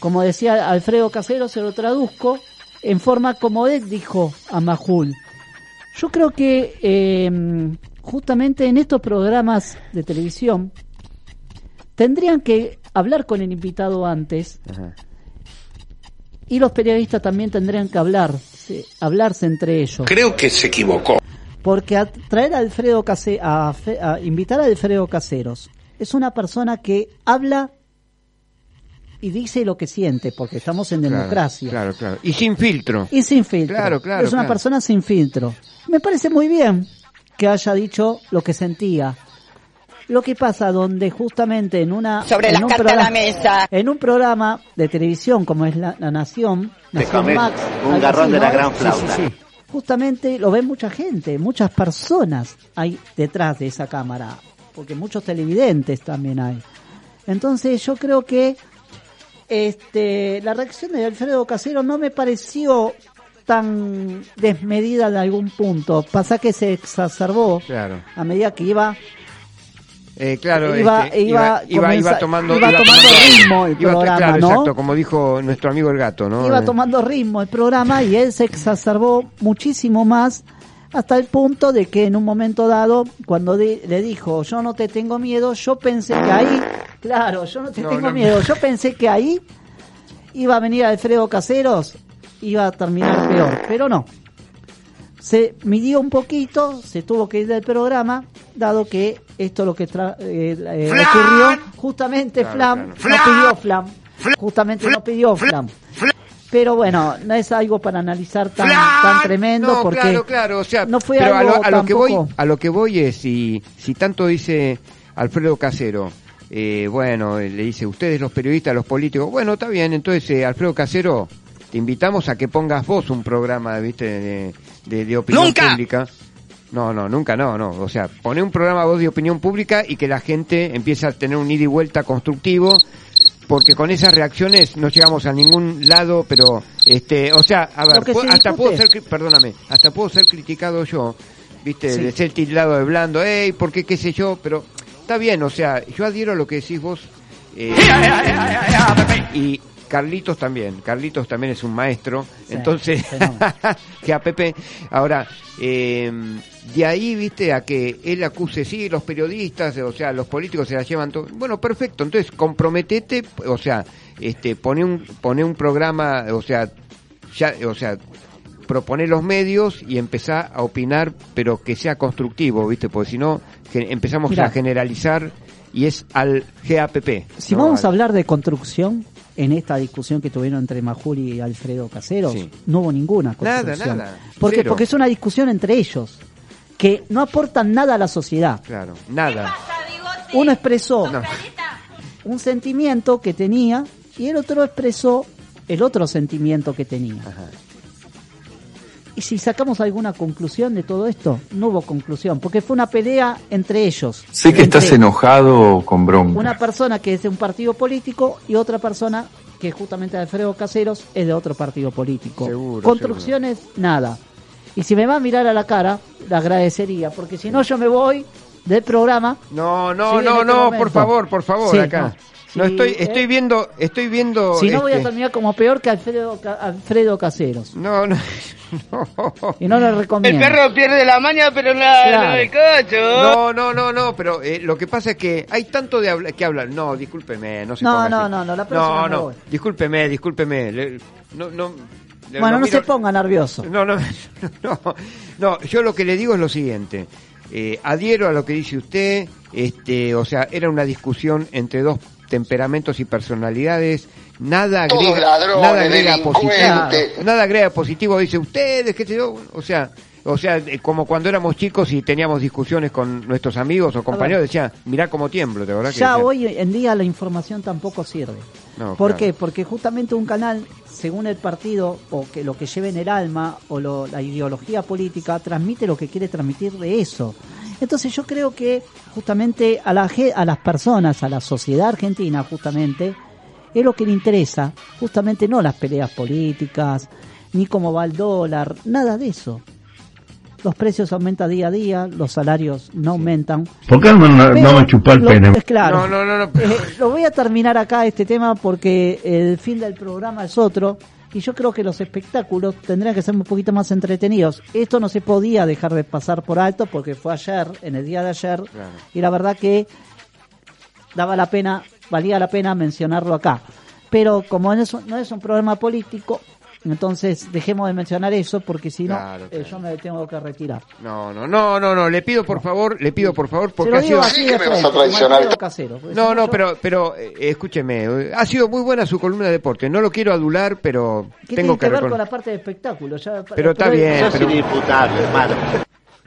Como decía Alfredo Casero, se lo traduzco en forma como él dijo a Majul. Yo creo que eh, justamente en estos programas de televisión tendrían que hablar con el invitado antes y los periodistas también tendrían que hablar, sí, hablarse entre ellos. Creo que se equivocó. Porque a traer a Alfredo Case a invitar a Alfredo Caseros es una persona que habla y dice lo que siente, porque estamos en Claro, democracia. Claro, claro. Y sin filtro. Y sin filtro. Claro, claro, Es una claro. persona sin filtro. Me parece muy bien que haya dicho lo que sentía. Lo que pasa donde justamente en una Sobre en las un cartas a la mesa. en un programa de televisión como es La, La Nación, Nación Max, un garrón así, de la gran flauta. sí, sí. Justamente lo ven mucha gente, muchas personas hay detrás de esa cámara, porque muchos televidentes también hay. Entonces yo creo que este la reacción de Alfredo Casero no me pareció tan desmedida en algún punto. Pasa que se exacerbó Claro. a medida que iba Eh, claro, Iba- este, iba iba, tomando, iba tomando ritmo el programa, claro, ¿no? exacto, como dijo nuestro amigo el gato, ¿no? iba tomando ritmo el programa y él se exacerbó muchísimo más hasta el punto de que en un momento dado, cuando le dijo, yo no te tengo miedo, yo pensé que ahí, claro, yo no te No, tengo no. miedo, yo pensé que ahí iba a venir Alfredo Caseros, iba a terminar peor, pero no. Se midió un poquito, se tuvo que ir del programa, dado que esto lo que tra- eh, eh, ocurrió, justamente Claro, Flam, claro. no pidió Flam, justamente no pidió Flam. Pero bueno, no es algo para analizar tan, tan tremendo no, porque claro, claro, o sea, no fue pero a algo lo, a lo que voy, a lo que voy es si, si tanto dice Alfredo Casero, eh, bueno, le dice ustedes los periodistas, los políticos, bueno, está bien, entonces eh, Alfredo Casero, te invitamos a que pongas vos un programa, viste, de, de, de opinión ¡Nunca! pública. No, no, nunca no, no. O sea, poné un programa vos de opinión pública y que la gente empiece a tener un ida y vuelta constructivo, porque con esas reacciones no llegamos a ningún lado, pero, este, o sea, a ver, se hasta puedo ser, perdóname, hasta puedo ser criticado yo, viste, Sí. de ser tildado de blando, ey, ¿por qué, qué sé yo? Pero está bien, o sea, yo adhiero a lo que decís vos, eh, y Carlitos también, Carlitos también es un maestro, Sí, entonces, que a Pepe, ahora, eh, de ahí, viste, a que él acuse, sí, los periodistas, o sea, los políticos se la llevan todo, bueno, perfecto, entonces comprometete, o sea, este, pone un, pone un programa, o sea, ya, o sea, propone los medios y empezar a opinar, pero que sea constructivo, viste, porque si no, empezamos Mirá. a generalizar y es al GAPP. Si ¿no? vamos a hablar de construcción en esta discusión que tuvieron entre Majuri y Alfredo Caseros, Sí. no hubo ninguna Nada, construcción. nada. Porque, Cero. porque es una discusión entre ellos, que no aportan nada a la sociedad. Claro, nada. Uno expresó un sentimiento que tenía y el otro expresó el otro sentimiento que tenía. Y si sacamos alguna conclusión de todo esto, no hubo conclusión, porque fue una pelea entre ellos. Sé que estás enojado con bronca. Una persona que es de un partido político y otra persona que justamente Alfredo Caseros es de otro partido político. Seguro, Construcciones, nada. Y si me va a mirar a la cara, le agradecería, porque si no yo me voy del programa. No, no, Sí, no, este no, momento. por favor, por favor, Sí, acá. No, Sí, estoy, eh. estoy viendo, estoy viendo. Si no voy a este, terminar como peor que Alfredo, Alfredo Caseros. No, no. Y no le El recomiendo. perro pierde la maña, pero la, Claro. la- el cocho. No, no, no, no, pero eh, lo que pasa es que hay tanto de habla- que hablar. No, discúlpeme, no se No, ponga no, así. no, no, la próxima No, no, discúlpeme, discúlpeme. le- no, no, le- Bueno, lo no miro- se ponga nervioso. No, no, no, no, yo lo que le digo es lo siguiente. Eh, adhiero a lo que dice usted, este, o sea, era una discusión entre dos temperamentos y personalidades, nada agrega, ladrones, nada agrega positivo, nada agrega positivo, dice ustedes, qué sé yo, o sea, o sea, como cuando éramos chicos y teníamos discusiones con nuestros amigos o compañeros, decía, mirá cómo tiemblo, ¿de verdad que Ya hoy en día la información tampoco sirve. No, ¿Por claro. qué? Porque justamente un canal, según el partido o que lo que lleve en el alma o lo- la ideología política, transmite lo que quiere transmitir de eso. Entonces yo creo que justamente a, la, a las personas, a la sociedad argentina justamente, es lo que le interesa, justamente no las peleas políticas, ni cómo va el dólar, nada de eso. los precios aumentan día a día, los salarios no aumentan. ¿Por qué no, no, Pero no me chupa el pene? es claro. No, no, no, no. Eh, lo voy a terminar acá este tema porque el fin del programa es otro y yo creo que los espectáculos tendrían que ser un poquito más entretenidos. Esto no se podía dejar de pasar por alto porque fue ayer, en el día de ayer, y la verdad que daba la pena, valía la pena mencionarlo acá. Pero como no es, un- no es un programa político, entonces dejemos de mencionar eso porque si no, Claro, eh, yo me tengo que retirar. No, no, no, no, no, le pido por favor, le pido por favor, porque ha sido... así de frente, como Alfredo Casero, No, no, yo- pero, pero eh, escúcheme, ha sido muy buena su columna de deporte. No lo quiero adular, pero ¿Qué tengo tiene que, ver con la parte de espectáculo? Ya- Pero está bien, pero- hermano.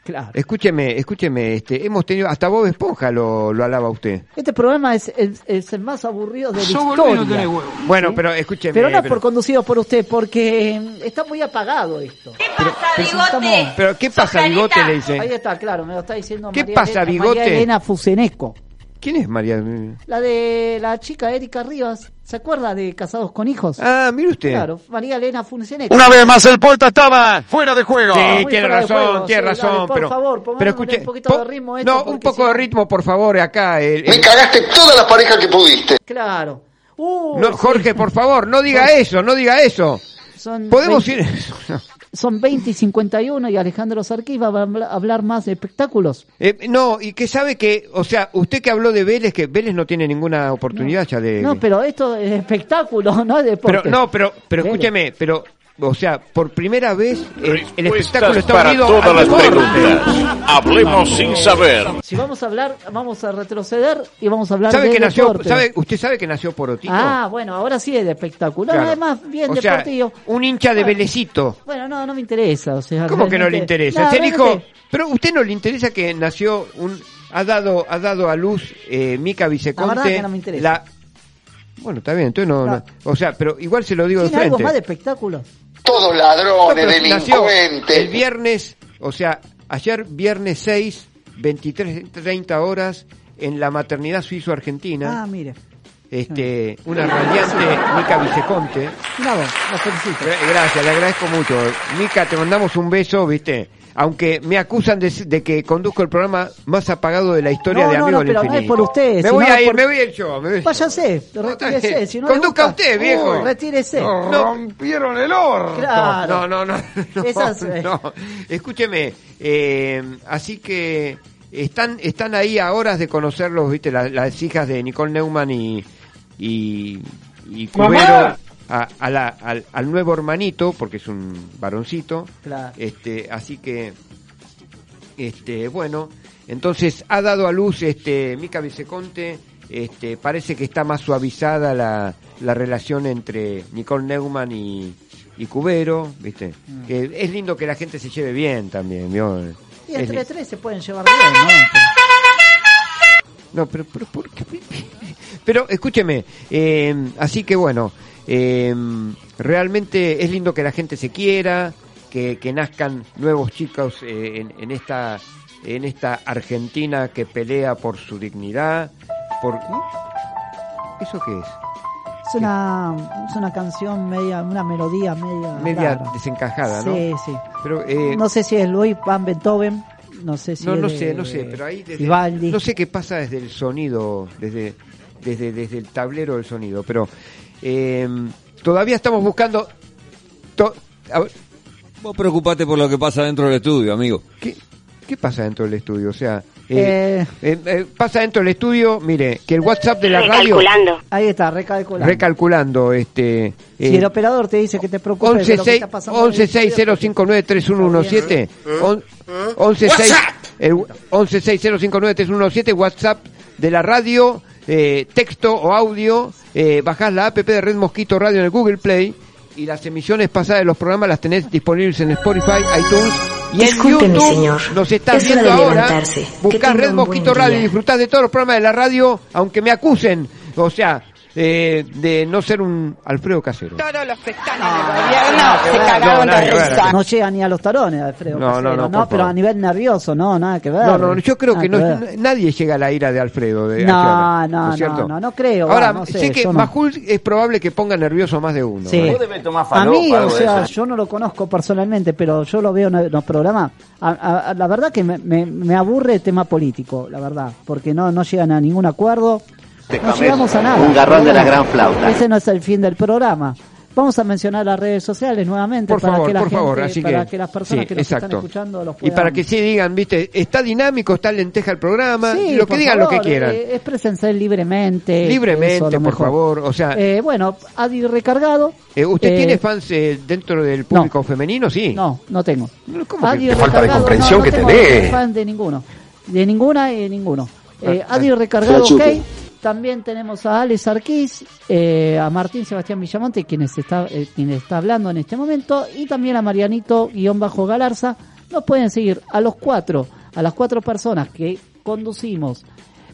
Claro. Escúcheme, escúcheme, este, hemos tenido, hasta Bob Esponja lo, lo alaba usted. Este programa es el, es el más aburrido de la Sos historia. no tenés huevo. Bueno, pero escúcheme. Pero no es pero- por conducido por usted, porque eh, está muy apagado esto. pero, Presentamos- pero ¿qué pasa, Bigote? Le dice. Ahí está, claro, me lo está diciendo ¿Qué María pasa, Elena, Bigote? María Elena Fuseneco. ¿Quién es María? La de la chica Erika Rivas. ¿Se acuerda de Casados con Hijos? Ah, mire usted. Claro, María Elena Fuseneco. Una vez más el Polta estaba fuera de juego. Sí, tiene razón, juego, tiene sí, razón, dale, por pero, favor, pero escuche, un poquito po- de ritmo esto, no, un poco si de ritmo, por favor, acá. el- Me el- cagaste todas las parejas que pudiste. Claro. Uh, no, sí. Jorge, por favor, no diga eso, no diga eso. Son Podemos 20 ir. Son 20 y 51 y Alejandro Sarquís va a habl- hablar más de espectáculos. Eh, no, y que sabe que, o sea, usted que habló de Vélez, que Vélez no tiene ninguna oportunidad ya de. No, pero esto es espectáculo, no es deporte. Pero, no, pero, pero Vélez. escúcheme, pero, o sea, por primera vez el, el espectáculo está para unido todas las deporte. preguntas. Hablemos sin saber. Si vamos a hablar, vamos a retroceder y vamos a hablar ¿Sabe de que nació, deporte. sabe, usted sabe que nació Porotito? Ah, bueno, ahora sí es de espectáculo. Claro. No, es más bien o sea, deportivo. un hincha de Bueno. Velecito. Bueno, no, no me interesa. O sea, ¿Cómo que no le interesa? No, Se dijo, pero usted no le interesa que nació un, ha dado, ha dado a luz eh, Mica Viceconte. La verdad que no me interesa. la- Bueno, está bien, entonces no, No. no- o sea, pero igual se lo digo de ¿Tiene algo frente. más de espectáculo? Todos No, ladrones, nació delincuentes. el viernes, o sea, ayer viernes 6, 23, 30 horas en la maternidad suizo-argentina. Ah, mire. este, una radiante Mica Viceconte. Mira vos, lo felicito. Gra- Gracias, le agradezco mucho. Mica, te mandamos un beso, viste. Aunque me acusan de, de que conduzco el programa más apagado de la historia No, de no, Amigos no, del pero no es por usted, Me voy a ir, por- me voy a ir yo. Me voy a ir yo. Váyase, retírese. Si no Conduzca gusta- usted, viejo. Uh, retírese. rompieron el horno. Claro. No, no, no. no, Esas, eh. no. Escúcheme, eh, así que están están ahí a horas de conocerlos, viste, la- las hijas de Nicole Neumann y y, y Cubero ¡Mamá! A, a la- al, al nuevo hermanito, porque es un varoncito. Claro. Este, así que este, bueno, entonces ha dado a luz este Mica Viceconte, este, parece que está más suavizada la, la relación entre Nicole Neumann y, y Cubero, ¿viste? Mm. Que es lindo que la gente se lleve bien también, ¿vio? Y Es entre li- tres se pueden llevar bien, ¿no? No, pero, pero, ¿por qué? Pero escúcheme, eh, así que bueno, eh, realmente es lindo que la gente se quiera, que, que nazcan nuevos chicos eh, en, en esta en esta Argentina que pelea por su dignidad, por ¿Eso qué es? Es una, es una canción media, una melodía media. Media rara. desencajada, ¿no? Sí, sí. Pero eh, no sé si es Louis Van Beethoven, no sé si no, es no de- sé, no sé, pero ahí desde, Vivaldi. no sé qué pasa desde el sonido, desde desde desde el tablero del sonido, pero eh, todavía estamos buscando. to- a ver, Vos preocupate por lo que pasa dentro del estudio, amigo. ¿qué, ¿Qué pasa dentro del estudio? O sea, eh, Eh, eh, eh, pasa dentro del estudio, mire, que el WhatsApp de la radio Ahí está, recalculando. recalculando este si el operador te dice que te preocupes de lo que está pasando en el estudio, 1160593117 on- 116 el 1160593117 WhatsApp de la radio eh, texto o audio eh, bajás la app de Red Mosquito Radio en el Google Play y las emisiones pasadas de los programas las tenés disponibles en Spotify, iTunes y en YouTube. señor. nos estás viendo ahora. buscás Red Mosquito Radio y disfrutás de todos los programas de la radio aunque me acusen. O sea eh, de no ser un Alfredo Casero. Todos los pestañas del gobierno se cagaron nada de que ver. risa. No llega ni a los tarones, Alfredo. No, no, Casero, no, por pero a nivel nervioso, no, nada que ver. No, no, yo creo que no, ver. nadie llega a la ira de Alfredo. De No, no, no, no, no creo, Ahora, no sé, sé que no. Majul es probable que ponga nervioso a más de uno. Sí. A mí, o sea, yo no lo conozco personalmente, pero yo lo veo en los programas. A- a- a- la verdad que me, me- me aburre el tema político, la verdad, porque no, no llegan a ningún acuerdo. No llegamos a nada. Un garrón de la gran flauta. Ese no es el fin del programa. Vamos a mencionar las redes sociales nuevamente Por para favor, que la por gente, favor, así para que, que las personas sí, que nos están exacto. escuchando los Y puedan para que sí digan, viste, está dinámico, está lenteja el programa, Sí, lo que digan favor, lo que quieran. eh, exprésense libremente. Libremente, eso, por mejor. favor, o sea- Eh, bueno, Adi recargado. Eh, ¿Usted eh, tiene fans eh, dentro del público femenino? Sí. No, no tengo. ¿cómo que- Adi Qué falta de comprensión no, que no tengo tenés. fan de ninguno. De ninguna y de ninguno. Eh, Ah, Adi ah, recargado, ok. También tenemos a Alex Arquís, eh, a Martín Sebastián Villamonte, quien está, eh, quien está hablando en este momento, y también a Marianito-Galarza. Nos pueden seguir a los cuatro, a las cuatro personas que conducimos,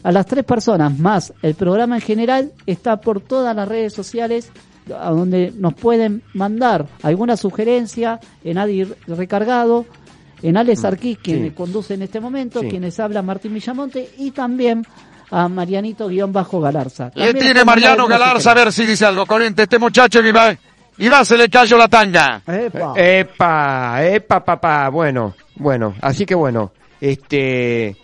a las tres personas más el programa en general, está por todas las redes sociales a donde nos pueden mandar alguna sugerencia en Adi Recargado, en Alex Arquís, quien sí. conduce en este momento, Sí. quienes habla Martín Villamonte, y también a Marianito-Galarza. Y tiene Mariano Galarza a ver si dice algo. Corriente, este muchacho que va, y va, se le cayó la tanga. Epa. Epa, epa, papá. Bueno, bueno, así que bueno, este.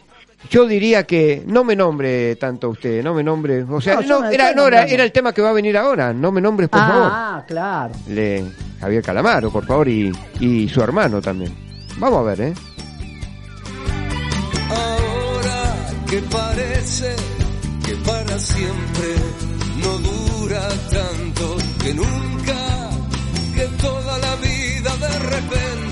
Yo diría que no me nombre tanto usted, no me nombre. O sea, No, era, no era, era el tema que va a venir ahora. No me nombres, por favor. Ah, claro. Le, Javier Calamaro, por favor, y, y su hermano también. Vamos a ver, ¿eh? Que parece que para siempre no dura tanto, que nunca, que toda la vida de repente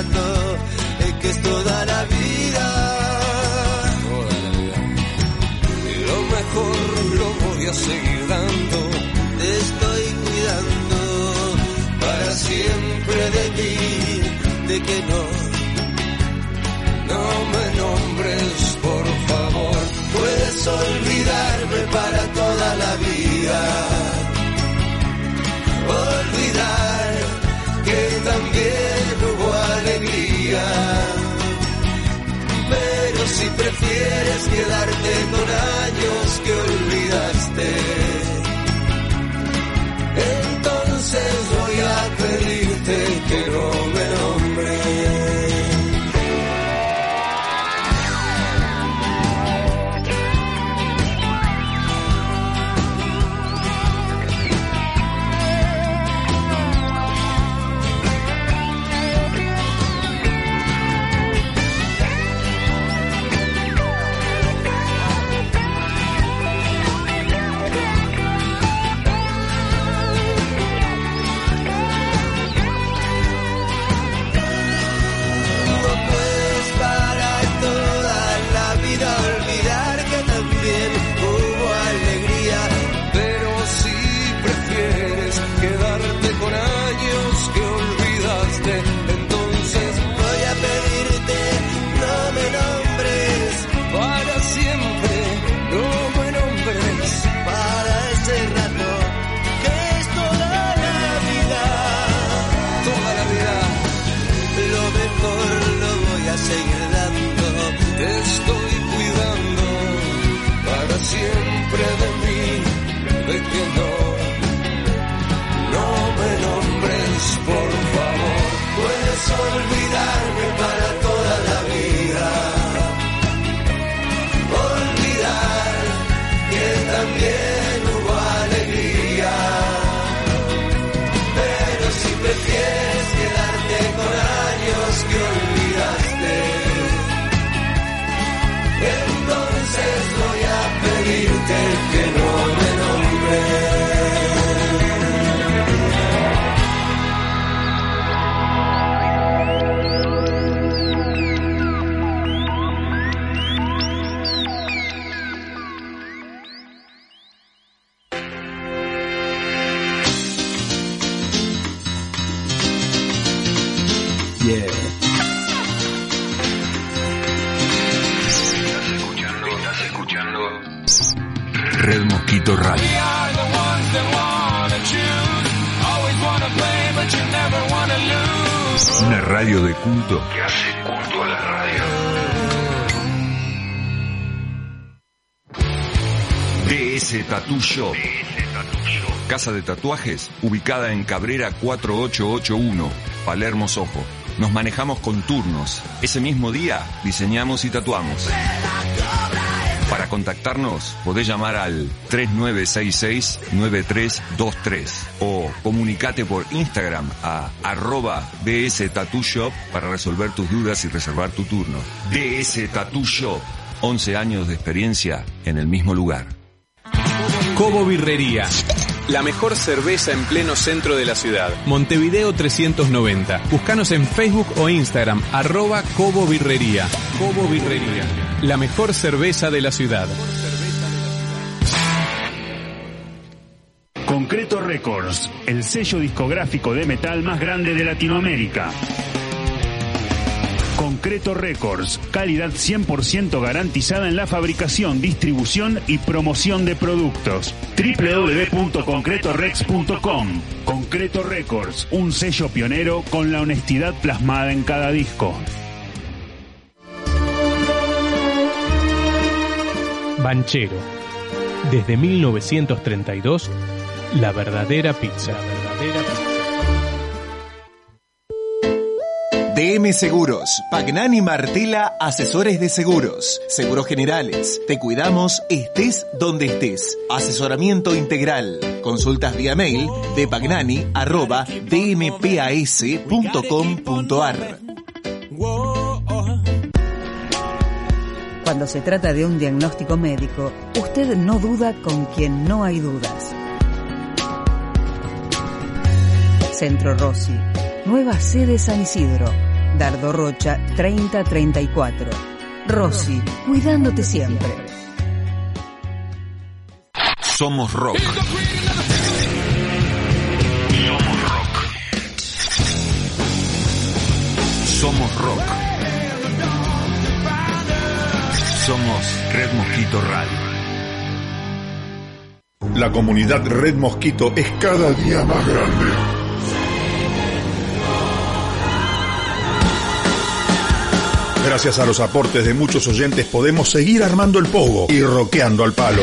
eh, que es toda la vida. Y lo mejor lo voy a seguir dando. Te estoy cuidando para siempre de ti, de que no, no me nombres, por favor. Puedes olvidarme para toda la vida. Prefieres quedarte con años que olvidaste, Shop. Casa de tatuajes ubicada en Cabrera 4881, Palermo Sojo. Nos manejamos con turnos. Ese mismo día diseñamos y tatuamos. Para contactarnos podés llamar al 3966-9323 o comunicate por Instagram a arroba DS Tattoo Shop para resolver tus dudas y reservar tu turno. DS Tattoo Shop, 11 años de experiencia en el mismo lugar. Cobo Birrería. La mejor cerveza en pleno centro de la ciudad. Montevideo 390. Búscanos en Facebook o Instagram, arroba Cobo Birrería. Cobo Birrería. La mejor cerveza de la ciudad. Concreto Records, el sello discográfico de metal más grande de Latinoamérica. Concreto Records, calidad 100% garantizada en la fabricación, distribución y promoción de productos. www.concretorex.com Concreto Records, un sello pionero con la honestidad plasmada en cada disco. Banchero. Desde 1932, la verdadera pizza. DM Seguros, Pagnani Martela, asesores de seguros, seguros generales. Te cuidamos, estés donde estés. Asesoramiento integral. Consultas vía mail de pagnani dmpas.com.ar. Cuando se trata de un diagnóstico médico, usted no duda con quien no hay dudas. Centro Rossi, nueva sede San Isidro, Dardo Rocha 3034. Rossi, cuidándote siempre. Somos rock. Somos rock. Somos rock. Somos Red Mosquito Radio. La comunidad Red Mosquito es cada día más grande. Gracias a los aportes de muchos oyentes podemos seguir armando el pogo y roqueando al palo.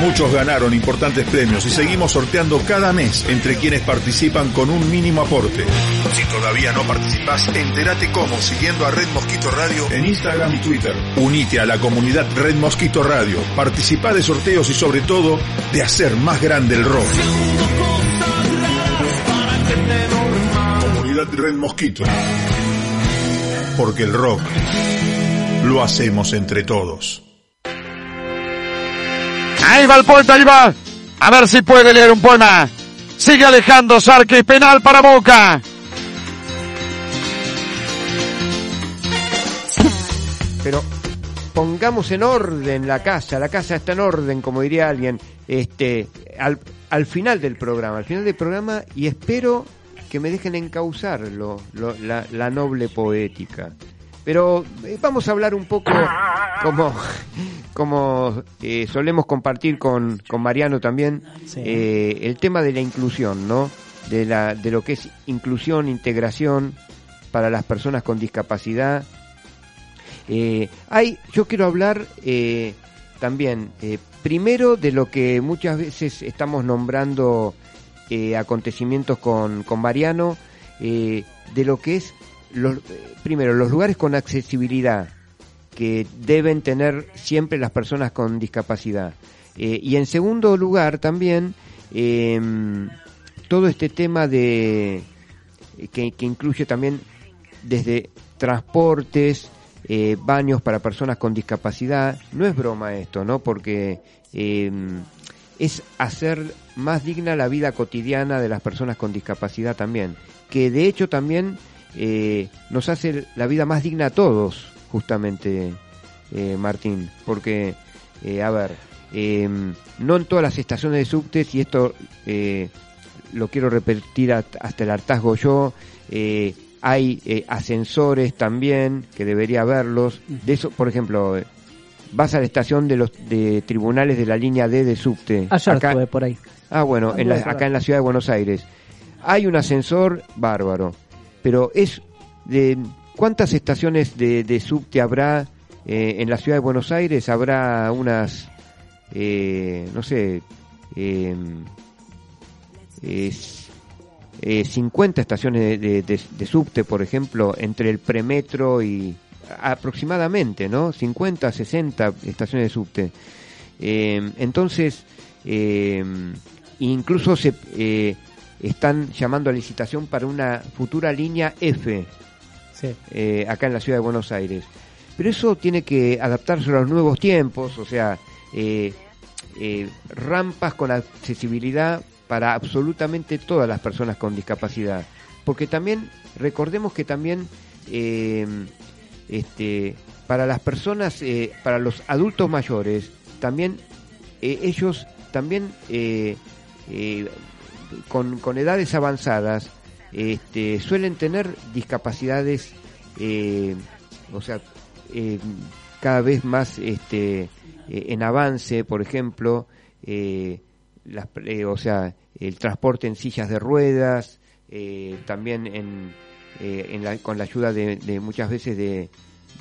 Muchos ganaron importantes premios y seguimos sorteando cada mes entre quienes participan con un mínimo aporte. Si todavía no participas, entérate cómo siguiendo a Red Mosquito Radio en Instagram y Twitter. Unite a la comunidad Red Mosquito Radio, participa de sorteos y sobre todo de hacer más grande el rock. Comunidad Red Mosquito. Porque el rock lo hacemos entre todos. Ahí va el poeta, ahí va. A ver si puede leer un poema. Sigue Alejandro Sarques, penal para Boca. Pero pongamos en orden la casa, la casa está en orden, como diría alguien, este, al, al final del programa, al final del programa, y espero que me dejen encauzar lo, lo- la, la noble poética. Pero eh, vamos a hablar un poco como, como eh, solemos compartir con, con Mariano también, eh, el tema de la inclusión, ¿no? De, la, de lo que es inclusión, integración para las personas con discapacidad. Eh, hay, yo quiero hablar también, primero de lo que muchas veces estamos nombrando eh, acontecimientos con, con Mariano, eh, de lo que es, los, eh, primero, los lugares con accesibilidad que deben tener siempre las personas con discapacidad. Eh, y en segundo lugar, también, eh, todo este tema de que, que incluye también desde transportes, baños para personas con discapacidad. No es broma esto, ¿no? Porque eh, es hacer más digna la vida cotidiana de las personas con discapacidad también. Que de hecho también eh, nos hace la vida más digna a todos, justamente, eh, Martín. Porque, eh, a ver, eh, no en todas las estaciones de subtes, y esto eh, lo quiero repetir hasta el hartazgo yo, hay ascensores también, que debería haberlos. De eso, por ejemplo, vas a la estación de los de tribunales de la línea D de subte. Ayer Acá- estuve por ahí. Ah, bueno, en la- acá en la ciudad de Buenos Aires. Hay un ascensor bárbaro, pero es de ¿cuántas estaciones de, de subte habrá eh, en la ciudad de Buenos Aires? Habrá unas, eh, no sé, eh, es- eh, 50 estaciones de- de subte, por ejemplo, entre el premetro y aproximadamente, ¿no? 50, 60 estaciones de subte. Eh, entonces, eh, incluso se eh, están llamando a licitación para una futura línea F Sí. acá en la ciudad de Buenos Aires. Pero eso tiene que adaptarse a los nuevos tiempos, o sea, rampas con accesibilidad para absolutamente todas las personas con discapacidad. Porque también, recordemos que también este, para las personas, eh, para los adultos mayores, también eh, ellos también eh, con, con edades avanzadas este, suelen tener discapacidades, o sea, cada vez más este, en avance, por ejemplo, las, o sea, el transporte en sillas de ruedas, también en, eh, en la- con la ayuda de, de muchas veces de,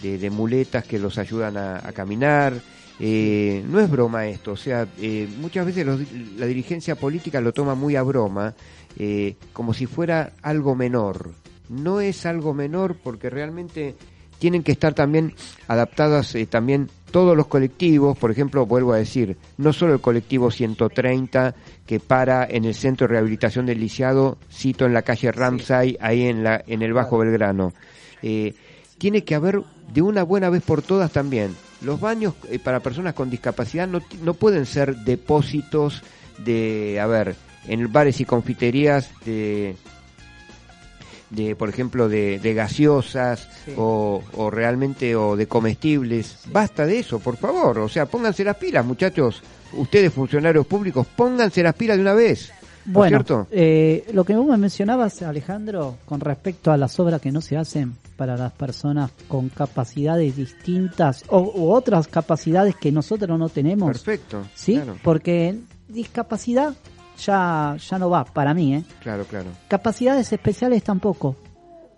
de- muletas que los ayudan a, a caminar. Eh, no es broma esto, o sea, eh, muchas veces los- la dirigencia política lo toma muy a broma, eh, como si fuera algo menor. No es algo menor porque realmente tienen que estar también adaptadas eh, también todos los colectivos, por ejemplo, vuelvo a decir, no solo el colectivo 130 que para en el centro de rehabilitación del lisiado, cito en la calle Ramsay, ahí en la en el Bajo Belgrano. Eh, tiene que haber de una buena vez por todas también. Los baños eh, para personas con discapacidad no, no pueden ser depósitos de, a ver, en bares y confiterías de, de por ejemplo, de, de gaseosas o, o realmente o de comestibles. Basta de eso, por favor. O sea, pónganse las pilas, muchachos. Ustedes, funcionarios públicos, pónganse las pilas de una vez. ¿No es Bueno, cierto? eh, lo que vos me mencionabas, Alejandro, con respecto a las obras que no se hacen para las personas con capacidades distintas o u otras capacidades que nosotros no tenemos. Perfecto. ¿Sí? Claro, Porque discapacidad ya, ya no va para mí, ¿eh? claro, claro. Capacidades especiales tampoco.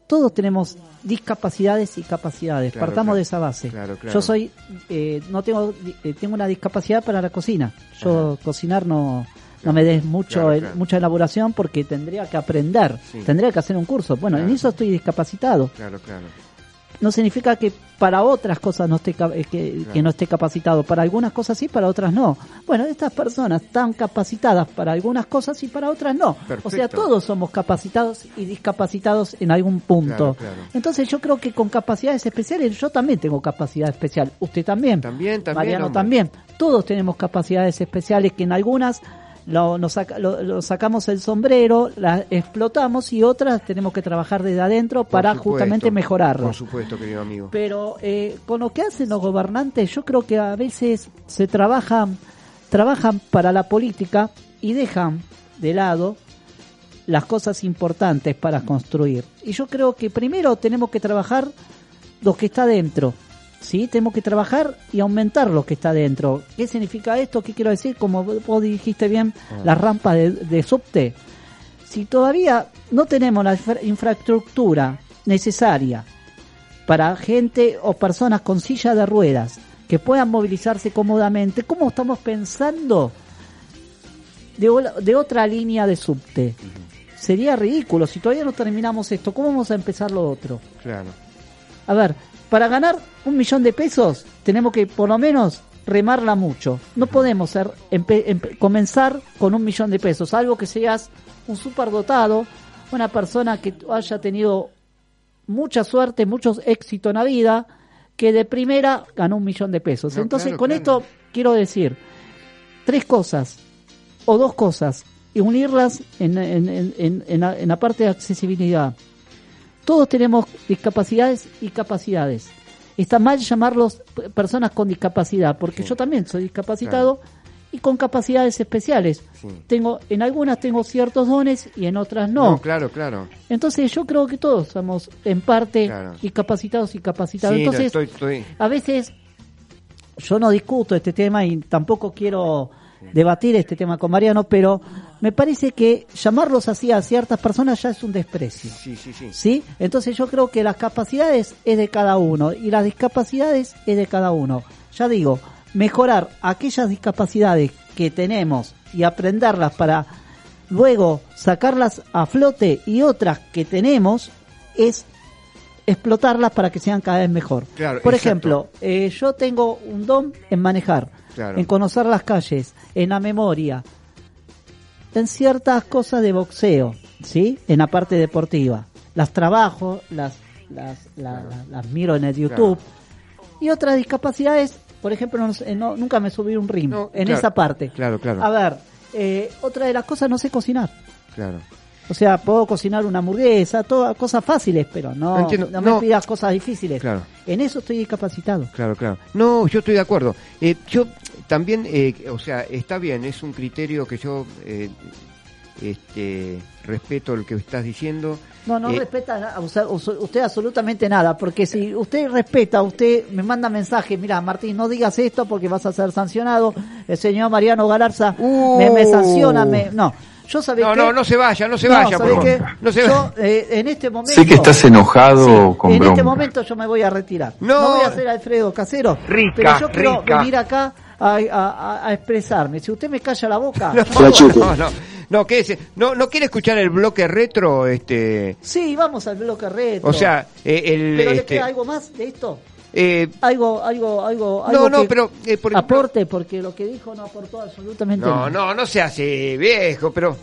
Todos tenemos discapacidades y capacidades. Claro, Partamos claro. de esa base. Claro, claro. Yo soy, eh, no tengo, eh, tengo una discapacidad para la cocina. Yo cocinar no, no me des mucho, el- mucha elaboración porque tendría que aprender, Sí. tendría que hacer un curso. Bueno, en eso estoy discapacitado. Claro, claro. No significa que para otras cosas no esté, eh, que, que no esté capacitado. Para algunas cosas sí, para otras no. Bueno, estas personas están capacitadas para algunas cosas y para otras no. O sea, todos somos capacitados y discapacitados en algún punto. Claro, claro. Entonces yo creo que con capacidades especiales, yo también tengo capacidad especial. Usted también. También, también. Mariano hombre. también. Todos tenemos capacidades especiales que en algunas lo, nos saca- lo- lo sacamos el sombrero, las explotamos y otras tenemos que trabajar desde adentro Por para supuesto, justamente mejorarlas. Por supuesto, querido amigo. Pero eh, con lo que hacen los gobernantes, yo creo que a veces se trabajan, trabajan para la política y dejan de lado las cosas importantes para construir. Y yo creo que primero tenemos que trabajar lo que está dentro. ¿Sí? Tenemos que trabajar y aumentar lo que está dentro. ¿Qué significa esto? ¿Qué quiero decir? Como vos dijiste bien, Ah. las rampas de, de subte. Si todavía no tenemos la infra- infraestructura necesaria para gente o personas con silla de ruedas que puedan movilizarse cómodamente, ¿cómo estamos pensando de otra línea de subte? Sería ridículo. Si todavía no terminamos esto, ¿cómo vamos a empezar lo otro? Claro. A ver, para ganar un millón de pesos tenemos que por lo menos remarla mucho. No podemos ser, comenzar con un millón de pesos, salvo que seas un superdotado, una persona que haya tenido mucha suerte, mucho éxito en la vida, que de primera ganó un millón de pesos. No, Entonces, claro, con claro. esto quiero decir tres cosas o dos cosas y unirlas en, en- en- en- en la, en la parte de accesibilidad. Todos tenemos discapacidades y capacidades. Está mal llamarlos personas con discapacidad, porque yo también soy discapacitado y con capacidades especiales. Sí. Tengo, en algunas tengo ciertos dones y en otras no. No, claro, claro. Entonces yo creo que todos somos en parte Claro. y capacitados y capacitados. Sí, Entonces, estoy- estoy- a veces yo no discuto este tema y tampoco quiero debatir este tema con Mariano, pero me parece que llamarlos así a ciertas personas ya es un desprecio. Sí, sí, sí. ¿Sí? Entonces yo creo que las capacidades es de cada uno y las discapacidades es de cada uno. Ya digo, mejorar aquellas discapacidades que tenemos y aprenderlas para luego sacarlas a flote y otras que tenemos es explotarlas para que sean cada vez mejor. Claro, Por exacto. ejemplo, eh, yo tengo un don en manejar, Claro. en conocer las calles, en la memoria, en ciertas cosas de boxeo, ¿sí? En la parte deportiva. Las trabajo, las, las, la- la- las miro en el YouTube. Y otras discapacidades, por ejemplo, no no- nunca me subí un ring en claro, esa parte. Claro, claro. A ver, eh, otra de las cosas, no sé cocinar. Claro. O sea, puedo cocinar una hamburguesa, todas cosas fáciles, pero no, no me no. pidas cosas difíciles. Claro. En eso estoy discapacitado. Claro, claro. No, yo estoy de acuerdo. Eh, yo también, eh, o sea, está bien, es un criterio que yo eh, este, respeto el que estás diciendo. No, no Eh, respeta na- usted, usted absolutamente nada, porque si usted respeta, usted me manda mensaje, mira Martín, no digas esto porque vas a ser sancionado, el señor Mariano Galarza me, me sanciona, me, no, yo sabía Uh. No, que... no, no se vaya, no se vaya, ¿sabe por favor. No se yo, vaya. eh, en este momento... Sé que estás enojado con en bronca. este momento yo me voy a retirar. No. No, voy a ser Alfredo Casero, Rica, pero yo quiero rica. venir acá a, a- a- a expresarme. Si usted me calla la boca... No, no, no, no, quédese. no, no quiere escuchar el bloque retro, este, Sí, vamos al bloque retro. o sea, eh, el, ¿Pero le este, queda algo más de esto? eh, algo, algo, algo, No, algo no, que pero, eh, por ejemplo- aporte, porque lo que dijo no aportó absolutamente no, nada. no, no se hace viejo, pero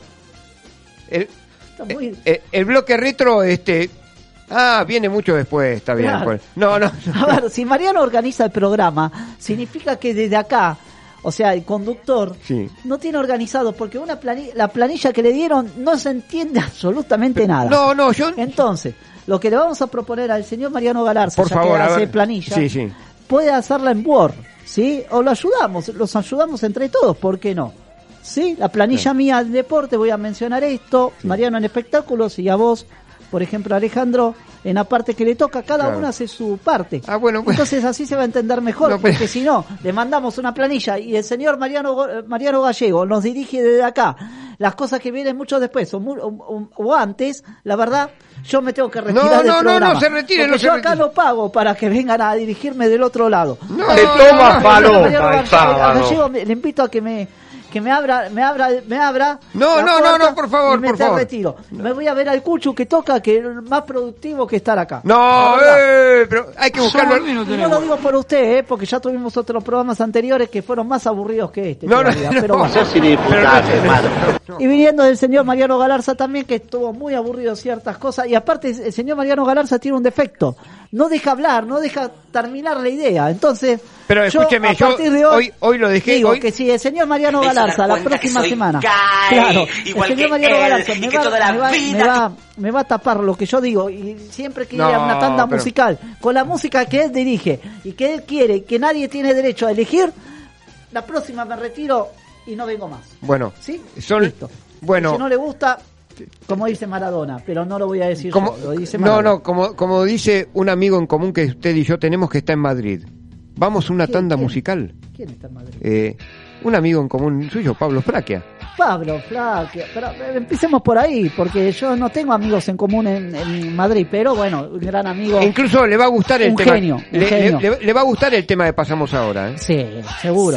el, Está muy- eh, el bloque retro, este, ah, viene mucho después, está bien. Claro. pues. No, no, A ver, si Mariano organiza el programa, significa que desde acá, o sea, el conductor sí. no tiene organizado, porque una planilla, la planilla que le dieron no se entiende absolutamente nada. No, no, yo... Entonces, lo que le vamos a proponer al señor Mariano Galarza, Por ya favor, que hace planilla, Sí, sí. puede hacerla en Word, ¿sí? O lo ayudamos, los ayudamos entre todos, ¿por qué no? ¿Sí? La planilla mía del deporte, voy a mencionar esto, Mariano en espectáculos y a vos, por ejemplo, Alejandro, en la parte que le toca, cada Claro. uno hace su parte. Ah, bueno, pues- Entonces así se va a entender mejor, No, pero- porque si no, le mandamos una planilla y el señor Mariano, eh, Mariano Gallego nos dirige desde acá las cosas que vienen mucho después o, mu- o- o- o antes, la verdad, yo me tengo que retirar No, del no, no, programa. no se retire, no se yo acá retire. no pago para que vengan a dirigirme del otro lado. No, Te no, toma no, falopa Mariano el Gallego, sábado. Gallego, me- le invito a que me que me abra, me abra, me abra. No, no, no, no, por favor, y me por te favor. retiro. Me voy a ver al Cuchu que toca, que es más productivo que estar acá. No, eh, pero hay que buscarlo. Y no lo digo por usted, eh, porque ya tuvimos otros programas anteriores que fueron más aburridos que este. No, no, todavía, no, pero bueno. no. Y viniendo del señor Mariano Galarza también, que estuvo muy aburrido ciertas cosas. Y aparte, el señor Mariano Galarza tiene un defecto. No deja hablar, no deja terminar la idea. Entonces, Pero yo, escúcheme, a yo partir de hoy, hoy, hoy lo dejé. digo hoy, que si el señor Mariano Galarza la próxima semana, gay, claro, igual el señor que Mariano él, Galarza me va, toda la me, va, vida me, va, me va a tapar lo que yo digo y siempre que ir a No, una tanda pero- musical con la música que él dirige y que él quiere y que nadie tiene derecho a elegir, la próxima me retiro y no vengo más. bueno, ¿Sí? son, Listo. bueno, Si no le gusta, como dice Maradona, pero no lo voy a decir como, yo, lo dice no, no, como, como dice un amigo en común que usted y yo tenemos que está en Madrid. Vamos a una ¿Quién, tanda quién? musical. ¿Quién está en Madrid? Eh, un amigo en común suyo, Pablo Fraquia. Pablo, Flaquia, pero eh, empecemos por ahí, porque yo no tengo amigos en común en, en Madrid, pero bueno, un gran amigo. E incluso le va a gustar el Un tema. genio, un le, genio. le- le- le va a gustar el tema que pasamos ahora. ¿eh? Sí, seguro.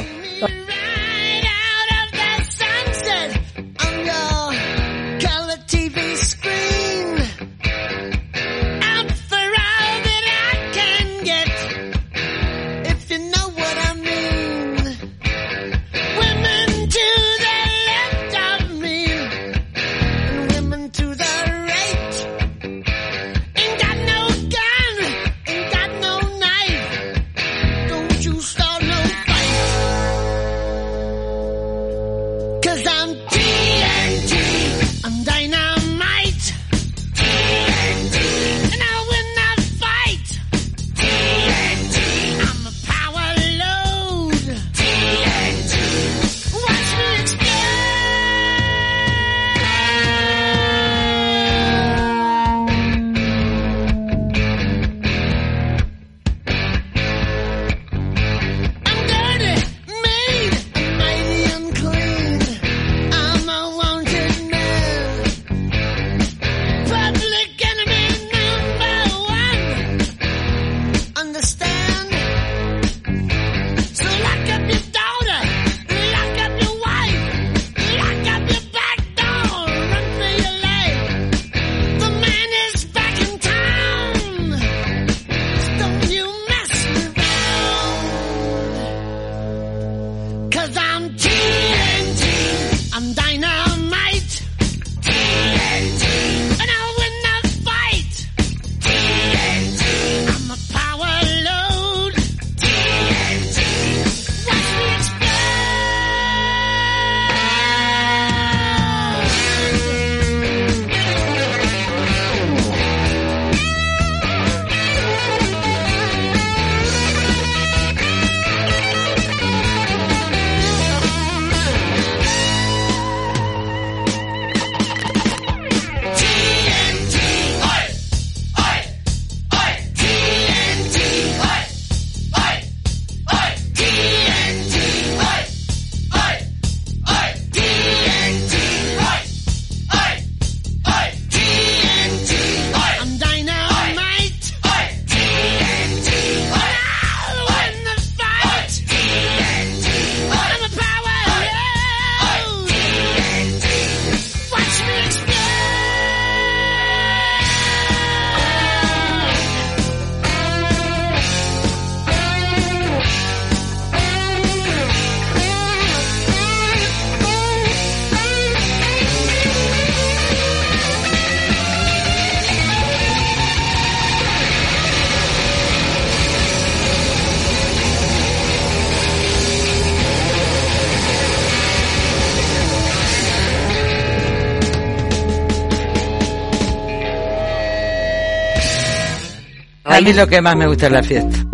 Mí lo que más me gusta es la fiesta.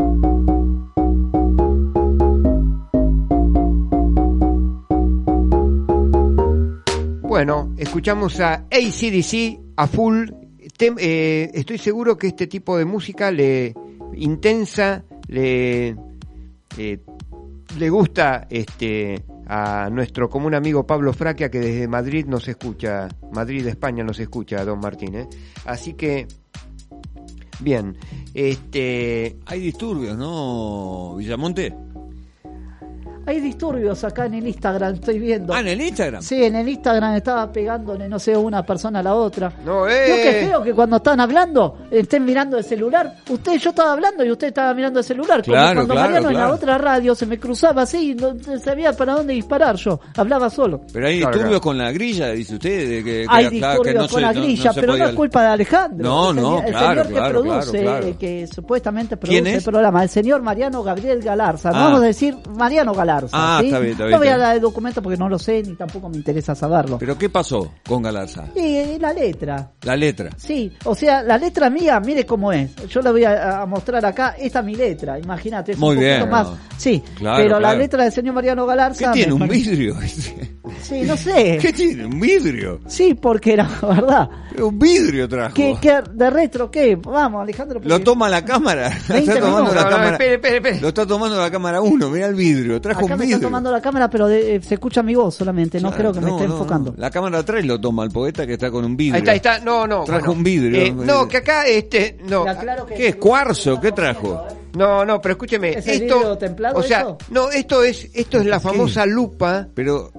Bueno, escuchamos a ACDC a full. Tem- eh, estoy seguro que este tipo de música le intensa, le, eh, le gusta este a nuestro común amigo Pablo Fraquia que desde Madrid nos escucha, Madrid España nos escucha, don Martín. ¿eh? Así que, bien, este... Hay disturbios, ¿no, Villamonte? Hay disturbios acá en el Instagram, estoy viendo. Ah, en el Instagram. Sí, en el Instagram estaba pegándole, no sé, una persona a la otra. No, Yo eh. que feo que cuando están hablando estén mirando el celular. Usted, yo estaba hablando y usted estaba mirando el celular. Como Claro, cuando claro, Mariano en la otra radio se me cruzaba así y no sabía para dónde disparar yo. Hablaba solo. Pero hay disturbios claro. con la grilla, dice usted. De que, Hay que disturbios no con se- la no- no grilla, pero no es culpa de Alejandro. No, el no, señor, el claro, señor que produce, claro, claro. eh, que supuestamente ¿Quién produce es? el programa, el señor Mariano Gabriel Galarza. Ah. vamos a decir Mariano Galarza. Ah, ¿sí? está bien, está bien, No voy a dar el documento porque no lo sé ni tampoco me interesa saberlo. ¿Pero qué pasó con Galarza? Eh, la letra. La letra. Sí, o sea, la letra mía, mire cómo es. Yo le voy a, a mostrar acá, esta es mi letra, imagínate, es Muy un poquito bien. más. Sí, Claro, pero la letra del señor Mariano Galarza. ¿Qué tiene? ¿Un parece- vidrio? Sí, no sé. ¿Qué tiene? ¿Un vidrio? Sí, porque la verdad. Un vidrio trajo. ¿Qué, qué, ¿De retro qué? Vamos, Alejandro. Lo toma la cámara. Lo 20 está tomando la cámara. espere, espere, espere. Lo está tomando la cámara 1. Mira el vidrio. Trajo Acá me está tomando la cámara, pero de- eh, se escucha mi voz solamente, no Claro, creo que me no, esté no, enfocando. no. La cámara 3 lo toma el poeta que está con un vidrio. Ahí está, ahí está. No, no. Trajo bueno. un vidrio. Eh, no, que acá, este, no. Que- ¿Qué es? ¿Cuarzo? ¿Qué trajo? No, no, pero escúcheme, ¿Es el esto, vidrio templado o sea, eso? no, esto es, esto es la ¿Qué? famosa lupa, Pero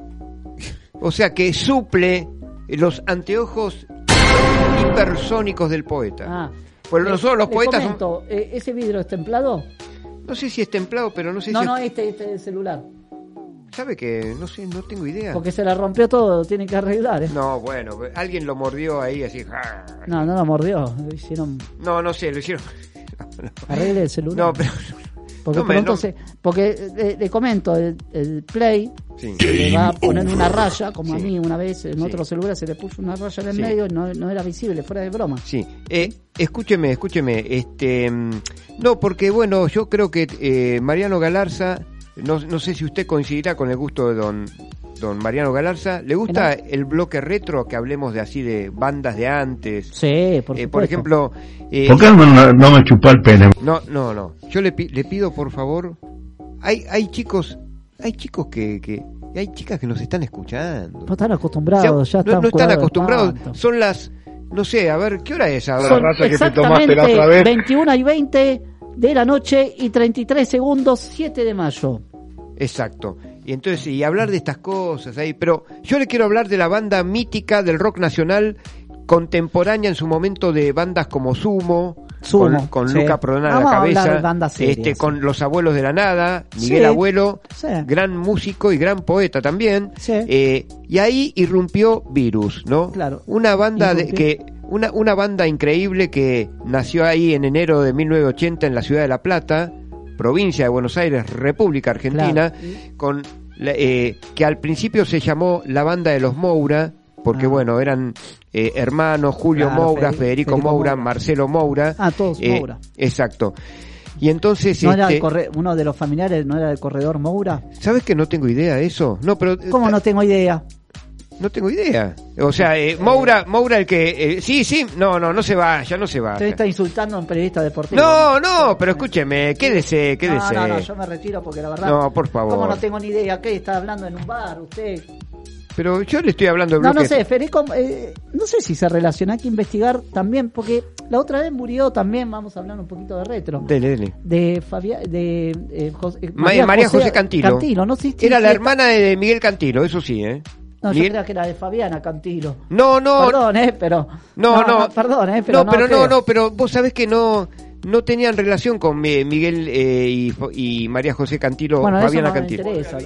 o sea, que suple los anteojos hipersónicos del poeta. Ah. Pues nosotros los poetas son- comento, eh, ¿Ese vidrio es templado? No sé si es templado, pero no sé No, si no, es- este, este es el celular. sabe que no sé, no tengo idea. Porque se la rompió todo, tiene que arreglar, ¿eh? No, bueno, alguien lo mordió ahí así. No, no lo mordió. lo Hicieron, No, no sé, lo hicieron. arregle el celular. No, pero Porque pronto no- se. Porque eh, le, le comento, el, el Play Sí. se le va a poner una raya, como a mí una vez en Sí. otro celular se le puso una raya en el Sí. medio y no, no era visible, fuera de broma. Sí, eh, escúcheme, escúcheme, este, mm, no, porque bueno, yo creo que eh, Mariano Galarza, no, no sé si usted coincidirá con el gusto de don, don Mariano Galarza, ¿le gusta el bloque retro que hablemos de así de bandas de antes? Sí, por Eh, por ejemplo, eh, ¿Por qué no, no me chupa el pene? no, no, no, yo le, le pido por favor, hay, hay chicos, hay chicos que, que, hay chicas que nos están escuchando. No están acostumbrados, O sea, ya no, están no están acostumbrados, son las, no sé, a ver, ¿qué hora es ahora? Son exactamente 21 y 20 de la noche y 33 segundos, 7 de mayo. Exacto. Y entonces, y hablar de estas cosas ahí, pero yo le quiero hablar de la banda mítica del rock nacional contemporánea en su momento de bandas como Sumo, Sumo, con, con sí. Luca Prodona a la cabeza, serias, este, sí. con Los Abuelos de la Nada, Miguel Sí, Abuelo, gran músico y gran poeta también. Sí. Eh, y ahí irrumpió Virus, ¿no? Claro. Una banda de, que una, una banda increíble que nació ahí en enero de 1980 en la ciudad de La Plata, provincia de Buenos Aires, República Argentina, con la- eh, que al principio se llamó la banda de los Moura, porque bueno, eran eh, hermanos, Julio Claro, Moura, Federico- Moura, Moura. Marcelo Moura. Ah, todos eh, Moura. Exacto. Y entonces, ¿No era este, el corre- uno de los familiares, no era el corredor Moura? ¿sabes que no tengo idea de eso? No, pero ¿Cómo no tengo idea? No tengo idea. O sea, eh, Moura, Moura el que eh, sí, sí, no, no, no se vaya, no se Usted vaya. está insultando a un periodista deportivo. No, no, pero escúcheme, quédese, no, quédese. no, no, yo me retiro porque la verdad. No, por favor. ¿Cómo no tengo ni idea? ¿Qué está hablando en un bar? Usted. Pero yo le estoy hablando de No, no sé, Federico, eh, no sé si se relaciona, hay que investigar también, porque la otra vez murió también, vamos a hablar un poquito de retro. Dele, dele. De Fabián, de eh, Jos- eh, Ma- María, José, Cantilo. Cantilo, no sé si- Era la hermana de Miguel Cantilo, eso sí, ¿eh? No, yo creía que era de Fabiana Cantilo. No, no. Perdón, eh, pero. No, no. perdón, eh, pero. no, pero no, creo. no, pero vos sabés que no no tenían relación con Mi- Miguel eh, y, María José Cantilo, Bueno, Fabiana no Cantilo. interesa.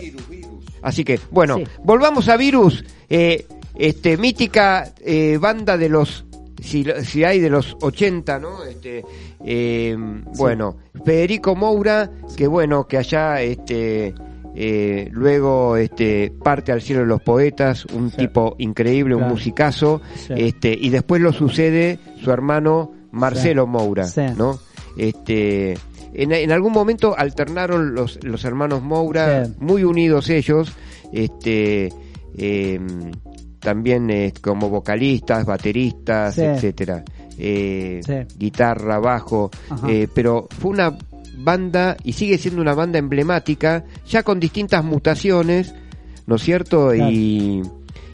Así que, bueno, Sí. volvamos a Virus, eh, este mítica eh, banda de los si, si hay de los 80, ¿no? Este, eh, bueno, Federico Moura, que bueno, que allá este eh, luego este parte al cielo de los poetas, un tipo increíble, un musicazo, Sí. este y después lo sucede su hermano Marcelo Sí. Moura. ¿no? Este, en, en algún momento alternaron los, los hermanos Moura, muy unidos ellos, este, em, también eh, como vocalistas, bateristas, etcétera, Eh, Sí. guitarra, bajo, eh, pero fue una banda y sigue siendo una banda emblemática, ya con distintas mutaciones, ¿no es cierto? Claro. Y,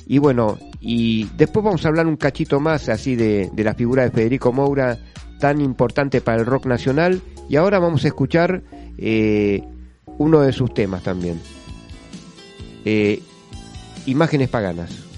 y bueno, y después vamos a hablar un cachito más así de, de la figura de Federico Moura, tan importante para el rock nacional, y ahora vamos a escuchar eh, uno de sus temas también. Eh, Imágenes paganas.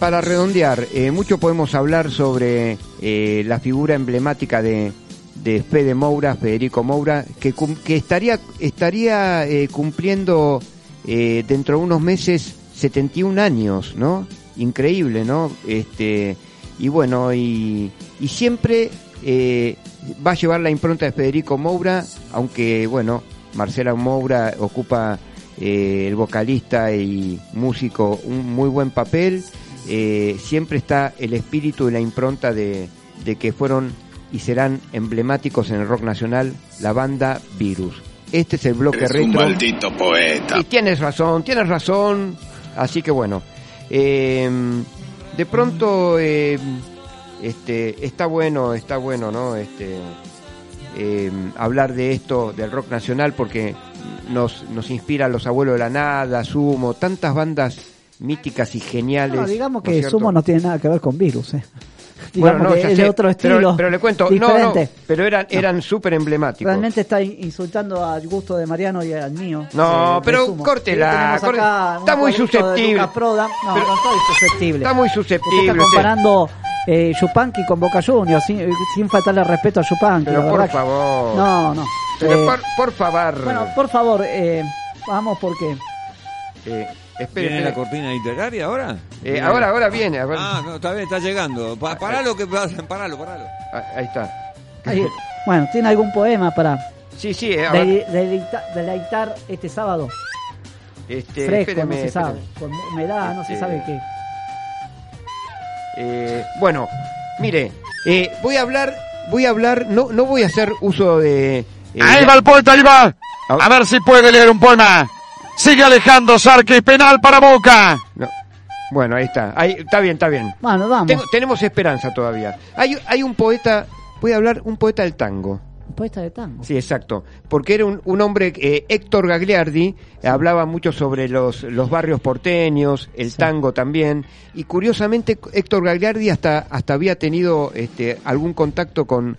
Para redondear, eh, mucho podemos hablar sobre eh, la figura emblemática de, de Fede Moura, Federico Moura, que, que estaría, estaría eh, cumpliendo eh, dentro de unos meses 71 años, ¿no? Increíble, ¿no? Este, y bueno, y, y siempre eh, va a llevar la impronta de Federico Moura, aunque, bueno, Marcela Moura ocupa el vocalista y músico un muy buen papel. Eh, siempre está el espíritu y la impronta de, de que fueron y serán emblemáticos en el rock nacional la banda Virus. Este es el bloque Eres un retro. maldito poeta. Y tienes razón, tienes razón. Así que bueno, eh, de pronto eh, este está bueno, está bueno, ¿no? Este eh, hablar de esto del rock nacional porque nos nos inspira a los abuelos de la nada, Sumo, tantas bandas míticas y geniales. No, digamos ¿no que cierto? Sumo no tiene nada que ver con virus. ¿eh? Bueno, no, que es sé, de otro pero- estilo. Pero, le cuento, no, diferente. no, pero eran eran súper emblemáticos. Realmente está in- insultando al gusto de Mariano y al mío. No, Eh, pero córtela, corte- un está muy susceptible. No, Pero- no estoy. Está muy Usted susceptible. está comparando eh, Yupanqui con Boca Juniors sin, sin faltarle respeto a Yupanqui. Pero por verdad favor. No, no. Pero Eh, por, por favor. Bueno, por favor, eh, vamos porque... Espere, ¿Viene la cortina literaria ahora? Eh, Viene. ahora, ahora viene. a ver. Ah, no, está bien, está llegando. Pa- paralo, que paralo, paralo. Ah, Ahí está. ahí- bueno, ¿tiene algún poema para Sí, sí, eh, ahora- dele- deleita- deleitar este sábado? este, Fresco, espéreme, no se sabe. espéreme. Con humedad, no se Este, sabe qué. Eh, bueno, Mire, eh, voy a hablar, voy a hablar, no, no voy a hacer uso de... eh, Ahí va el poeta, ahí va. A ver si puede leer un poema. Sigue Alejandro Sarquis, penal para Boca. No. Bueno, ahí está. Ahí, está bien, está bien. Bueno, vamos. Tengo- tenemos esperanza todavía. Hay, hay un poeta, voy a hablar, un poeta del tango. Poeta de tango. Sí, exacto. Porque era un, un hombre, eh, Héctor Gagliardi, hablaba mucho sobre los, los barrios porteños, el tango también. Y curiosamente, Héctor Gagliardi hasta, hasta había tenido este, algún contacto con,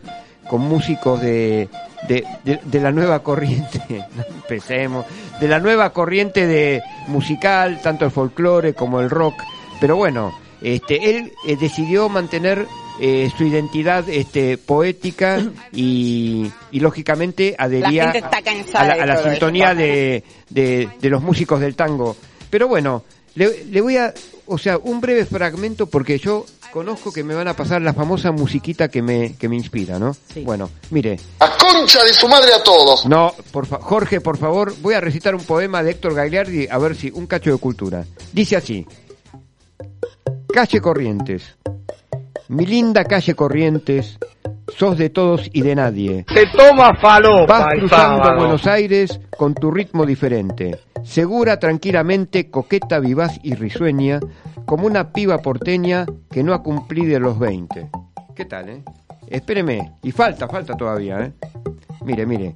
con músicos de, de, de- de la nueva corriente, empecemos, de la nueva corriente de musical, tanto el folclore como el rock. Pero bueno, este, él eh, decidió mantener eh, su identidad este, poética y, y lógicamente adhería La a la, a sintonía de, de, de los músicos del tango. Pero bueno, le, le voy a, o sea, un breve fragmento porque yo conozco que me van a pasar la famosa musiquita que me, que me inspira, ¿no? Bueno, mire. A concha de su madre a todos. No, por fa- Jorge, por favor, voy a recitar un poema de Héctor Gagliardi, a ver si, un cacho de cultura. Dice así. Calle Corrientes. Mi linda calle Corrientes, sos de todos y de nadie. Te toma falopa Vas cruzando sábado. Buenos Aires con tu ritmo diferente. Segura, tranquilamente, coqueta, vivaz y risueña, como una piba porteña que no ha cumplido los 20. ¿Qué tal, eh? Espéreme, y falta, falta todavía, ¿eh? Mire, mire.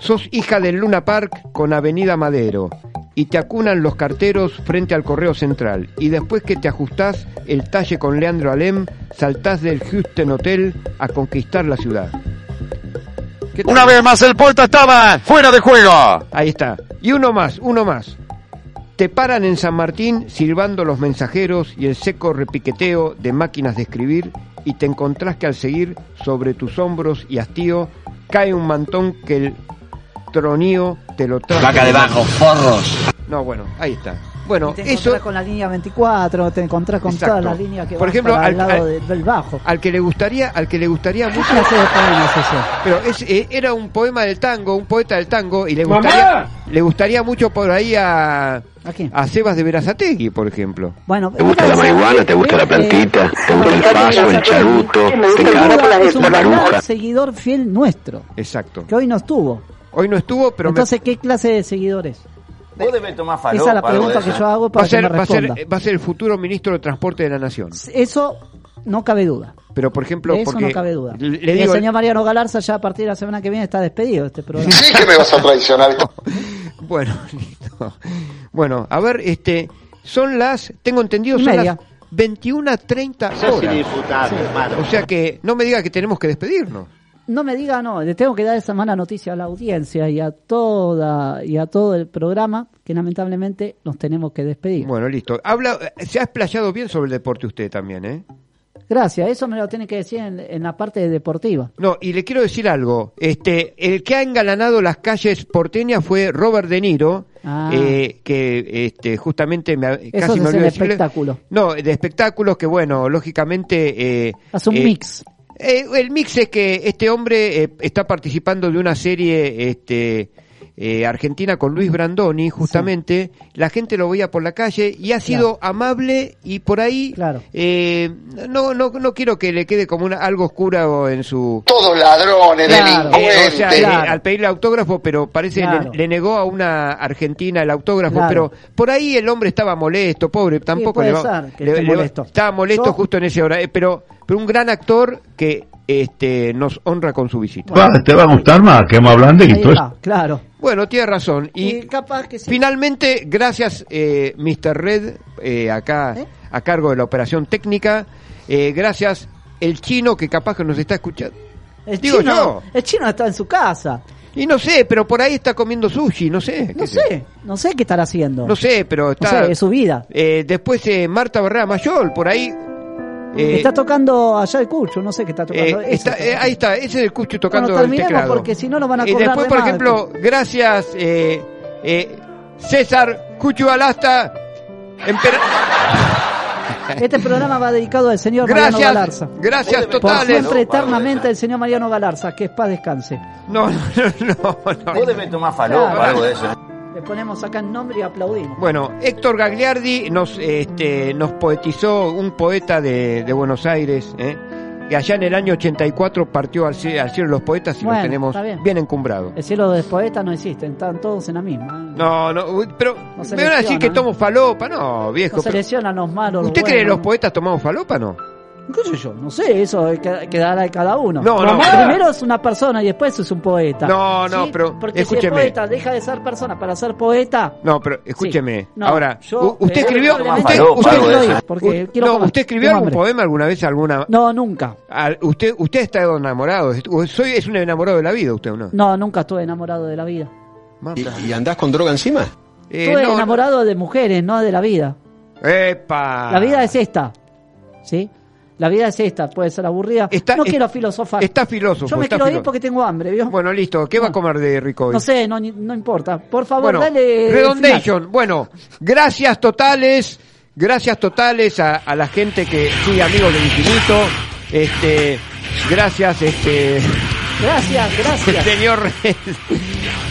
Sos hija del Luna Park con Avenida Madero y te acunan los carteros frente al Correo Central y después que te ajustás el talle con Leandro Alem, saltás del Houston Hotel a conquistar la ciudad. Una vez más el poeta estaba fuera de juego. Ahí está. Y uno más, uno más. Te paran en San Martín silbando los mensajeros y el seco repiqueteo de máquinas de escribir y te encontrás que al seguir sobre tus hombros y hastío cae un mantón que el tronío te lo trae. Vaca debajo, forros. No, bueno, ahí está. Bueno, Y te eso encontrás con la línea 24, te encontrás con Exacto. todas las líneas que Por van ejemplo, para el al- lado al- de- del bajo. al que le gustaría, al que le gustaría ¿Qué mucho clase de poema es ese? Pero es, eh, era un poema del tango, un poeta del tango, y le ¡Mamá! gustaría, le gustaría mucho por ahí a, ¿A quién? a Sebas de Verazategui, por ejemplo. Bueno, ¿Te gusta la marihuana? ¿Te gusta la plantita? ¿Te gusta el paso, el charuto? ¿Te encanta es un la gran maruja? seguidor fiel nuestro, Exacto. que hoy no estuvo. Hoy no estuvo, pero me- Entonces, ¿qué clase de seguidores? Vos debes tomar Esa es la pregunta que yo hago va para a, ser, que me va, a ser, va a ser el futuro ministro de Transporte de la Nación. Eso no cabe duda. Pero, por ejemplo, De eso porque no cabe duda. le digo, el señor Mariano Galarza ya a partir de la semana que viene está despedido de este programa. Sí que me vas a traicionar bueno, listo. Bueno, a ver, este, son las, tengo entendido, son media. las 21.30 Sos horas. indisfrutable, hermano. O sea que no me diga que tenemos que despedirnos. No me diga, no, le tengo que dar esa mala noticia a la audiencia y a toda y a todo el programa que lamentablemente nos tenemos que despedir. Bueno, listo. Habla, se ha explayado bien sobre el deporte usted también, ¿eh? Gracias, eso me lo tiene que decir en, en la parte deportiva. No, y le quiero decir algo. Este, el que ha engalanado las calles porteñas fue Robert De Niro, Ah. eh, que este, justamente me, Eso casi me es olvidé el decirle. espectáculo. No, de espectáculos que, bueno, lógicamente... Eh, Hace un eh, mix. Eh, el mix es que este hombre eh, está participando de una serie este, eh, argentina con Luis Brandoni, justamente. La gente lo veía por la calle y ha sido amable y por ahí. eh, no, no, no quiero que le quede como una, algo oscuro en su. Todos ladrones, Claro, delincuentes. eh, o sea, eh, al pedirle autógrafo, pero parece Claro. le, le negó a una argentina el autógrafo, Claro. pero por ahí el hombre estaba molesto, pobre, tampoco puede le va- ser que le- esté le molesto. estaba molesto Yo- justo en ese hora, eh, pero, pero un gran actor que este nos honra con su visita. Va, te va a gustar más que más Ahí blandito. va, claro. Bueno, tiene razón. Y, Y capaz que sí. finalmente, gracias eh, Mr. Red, eh, acá a cargo de la operación técnica, eh, gracias el chino que capaz que nos está escuchando. El Digo chino, yo. el chino está en su casa. Y no sé, pero por ahí está comiendo sushi, no sé. No sé, no sé qué estará haciendo. No sé, pero No está... sé, es su vida. Eh, después eh, Marta Barrera Mayol, por ahí... eh, está tocando allá el cucho, no sé qué está tocando. eh, está- eh, ahí está, ese es el Cucho tocando Bueno, el terminemos teclado. porque si no nos van a Y cobrar después, de por ejemplo, gracias eh, eh, César Cucho Alasta. empera- Este programa va dedicado al señor Mariano Gracias, Galarza. gracias Por totales. siempre, eternamente, el señor Mariano Galarza. Que es paz descanse. No, no, no, no. Vos debes tomar falopa, Claro. algo de eso. Le ponemos acá el nombre y aplaudimos. Bueno, Héctor Gagliardi nos, este, nos poetizó un poeta de, de Buenos Aires, ¿eh? que allá en el año 84 partió al, cie- al cielo de los poetas y Bueno, lo tenemos bien. bien encumbrado. El cielo de poeta no existe, están todos en la misma. ¿eh? No, no, pero No me van a decir que tomo falopa, no, viejo. No seleccionan los malos. ¿Usted los cree que los poetas tomamos falopa, no? ¿Qué sé yo? No sé, eso que- quedará de cada uno. No, Pero no. Primero es una persona y después es un poeta. No, no, ¿Sí? pero Porque escúcheme. si es poeta deja de ser persona para ser poeta. No, pero escúcheme. No, Ahora, yo, ¿usted eh, escribió, usted, usted- porque u- no, usted escribió algún poema alguna vez, alguna? No, nunca. Al- usted, usted está enamorado. Soy es un enamorado de la vida, usted o no. No, nunca estuve enamorado de la vida. ¿Y, y andás con droga encima? Eh, estuve no, enamorado de mujeres, no de la vida. Epa. La vida es esta. ¿Sí? La vida es esta, puede ser aburrida. no quiero filosofar. Está filósofo. Yo me quiero ir porque tengo hambre, ¿vio? Bueno, listo. ¿Qué va a comer de rico? No sé, no, no importa. Por favor, Bueno, dale. el Redondation. Bueno, gracias totales. Gracias totales a, a la gente que sigue Amigos del Infinito. Este, gracias, este. Gracias, gracias. Señor,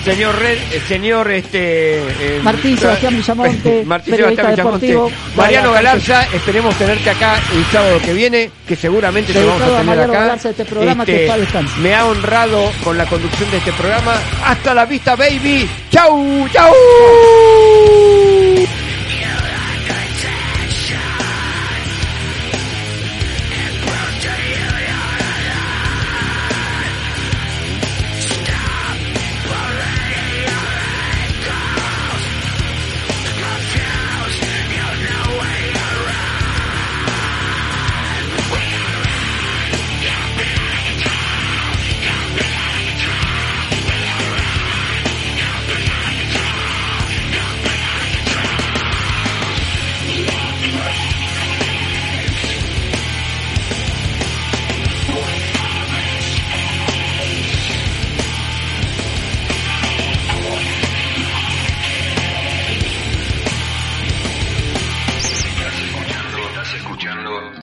señor Red, señor, este. eh, Martín Sebastián Villamonte, Martín Sebastián Villamonte. Mariano Galarza, esperemos tenerte acá el sábado que viene, que seguramente te vamos a tener acá. Galarza, este programa que paz descanse. me ha honrado con la conducción de este programa. Hasta la vista, baby. Chau, chau.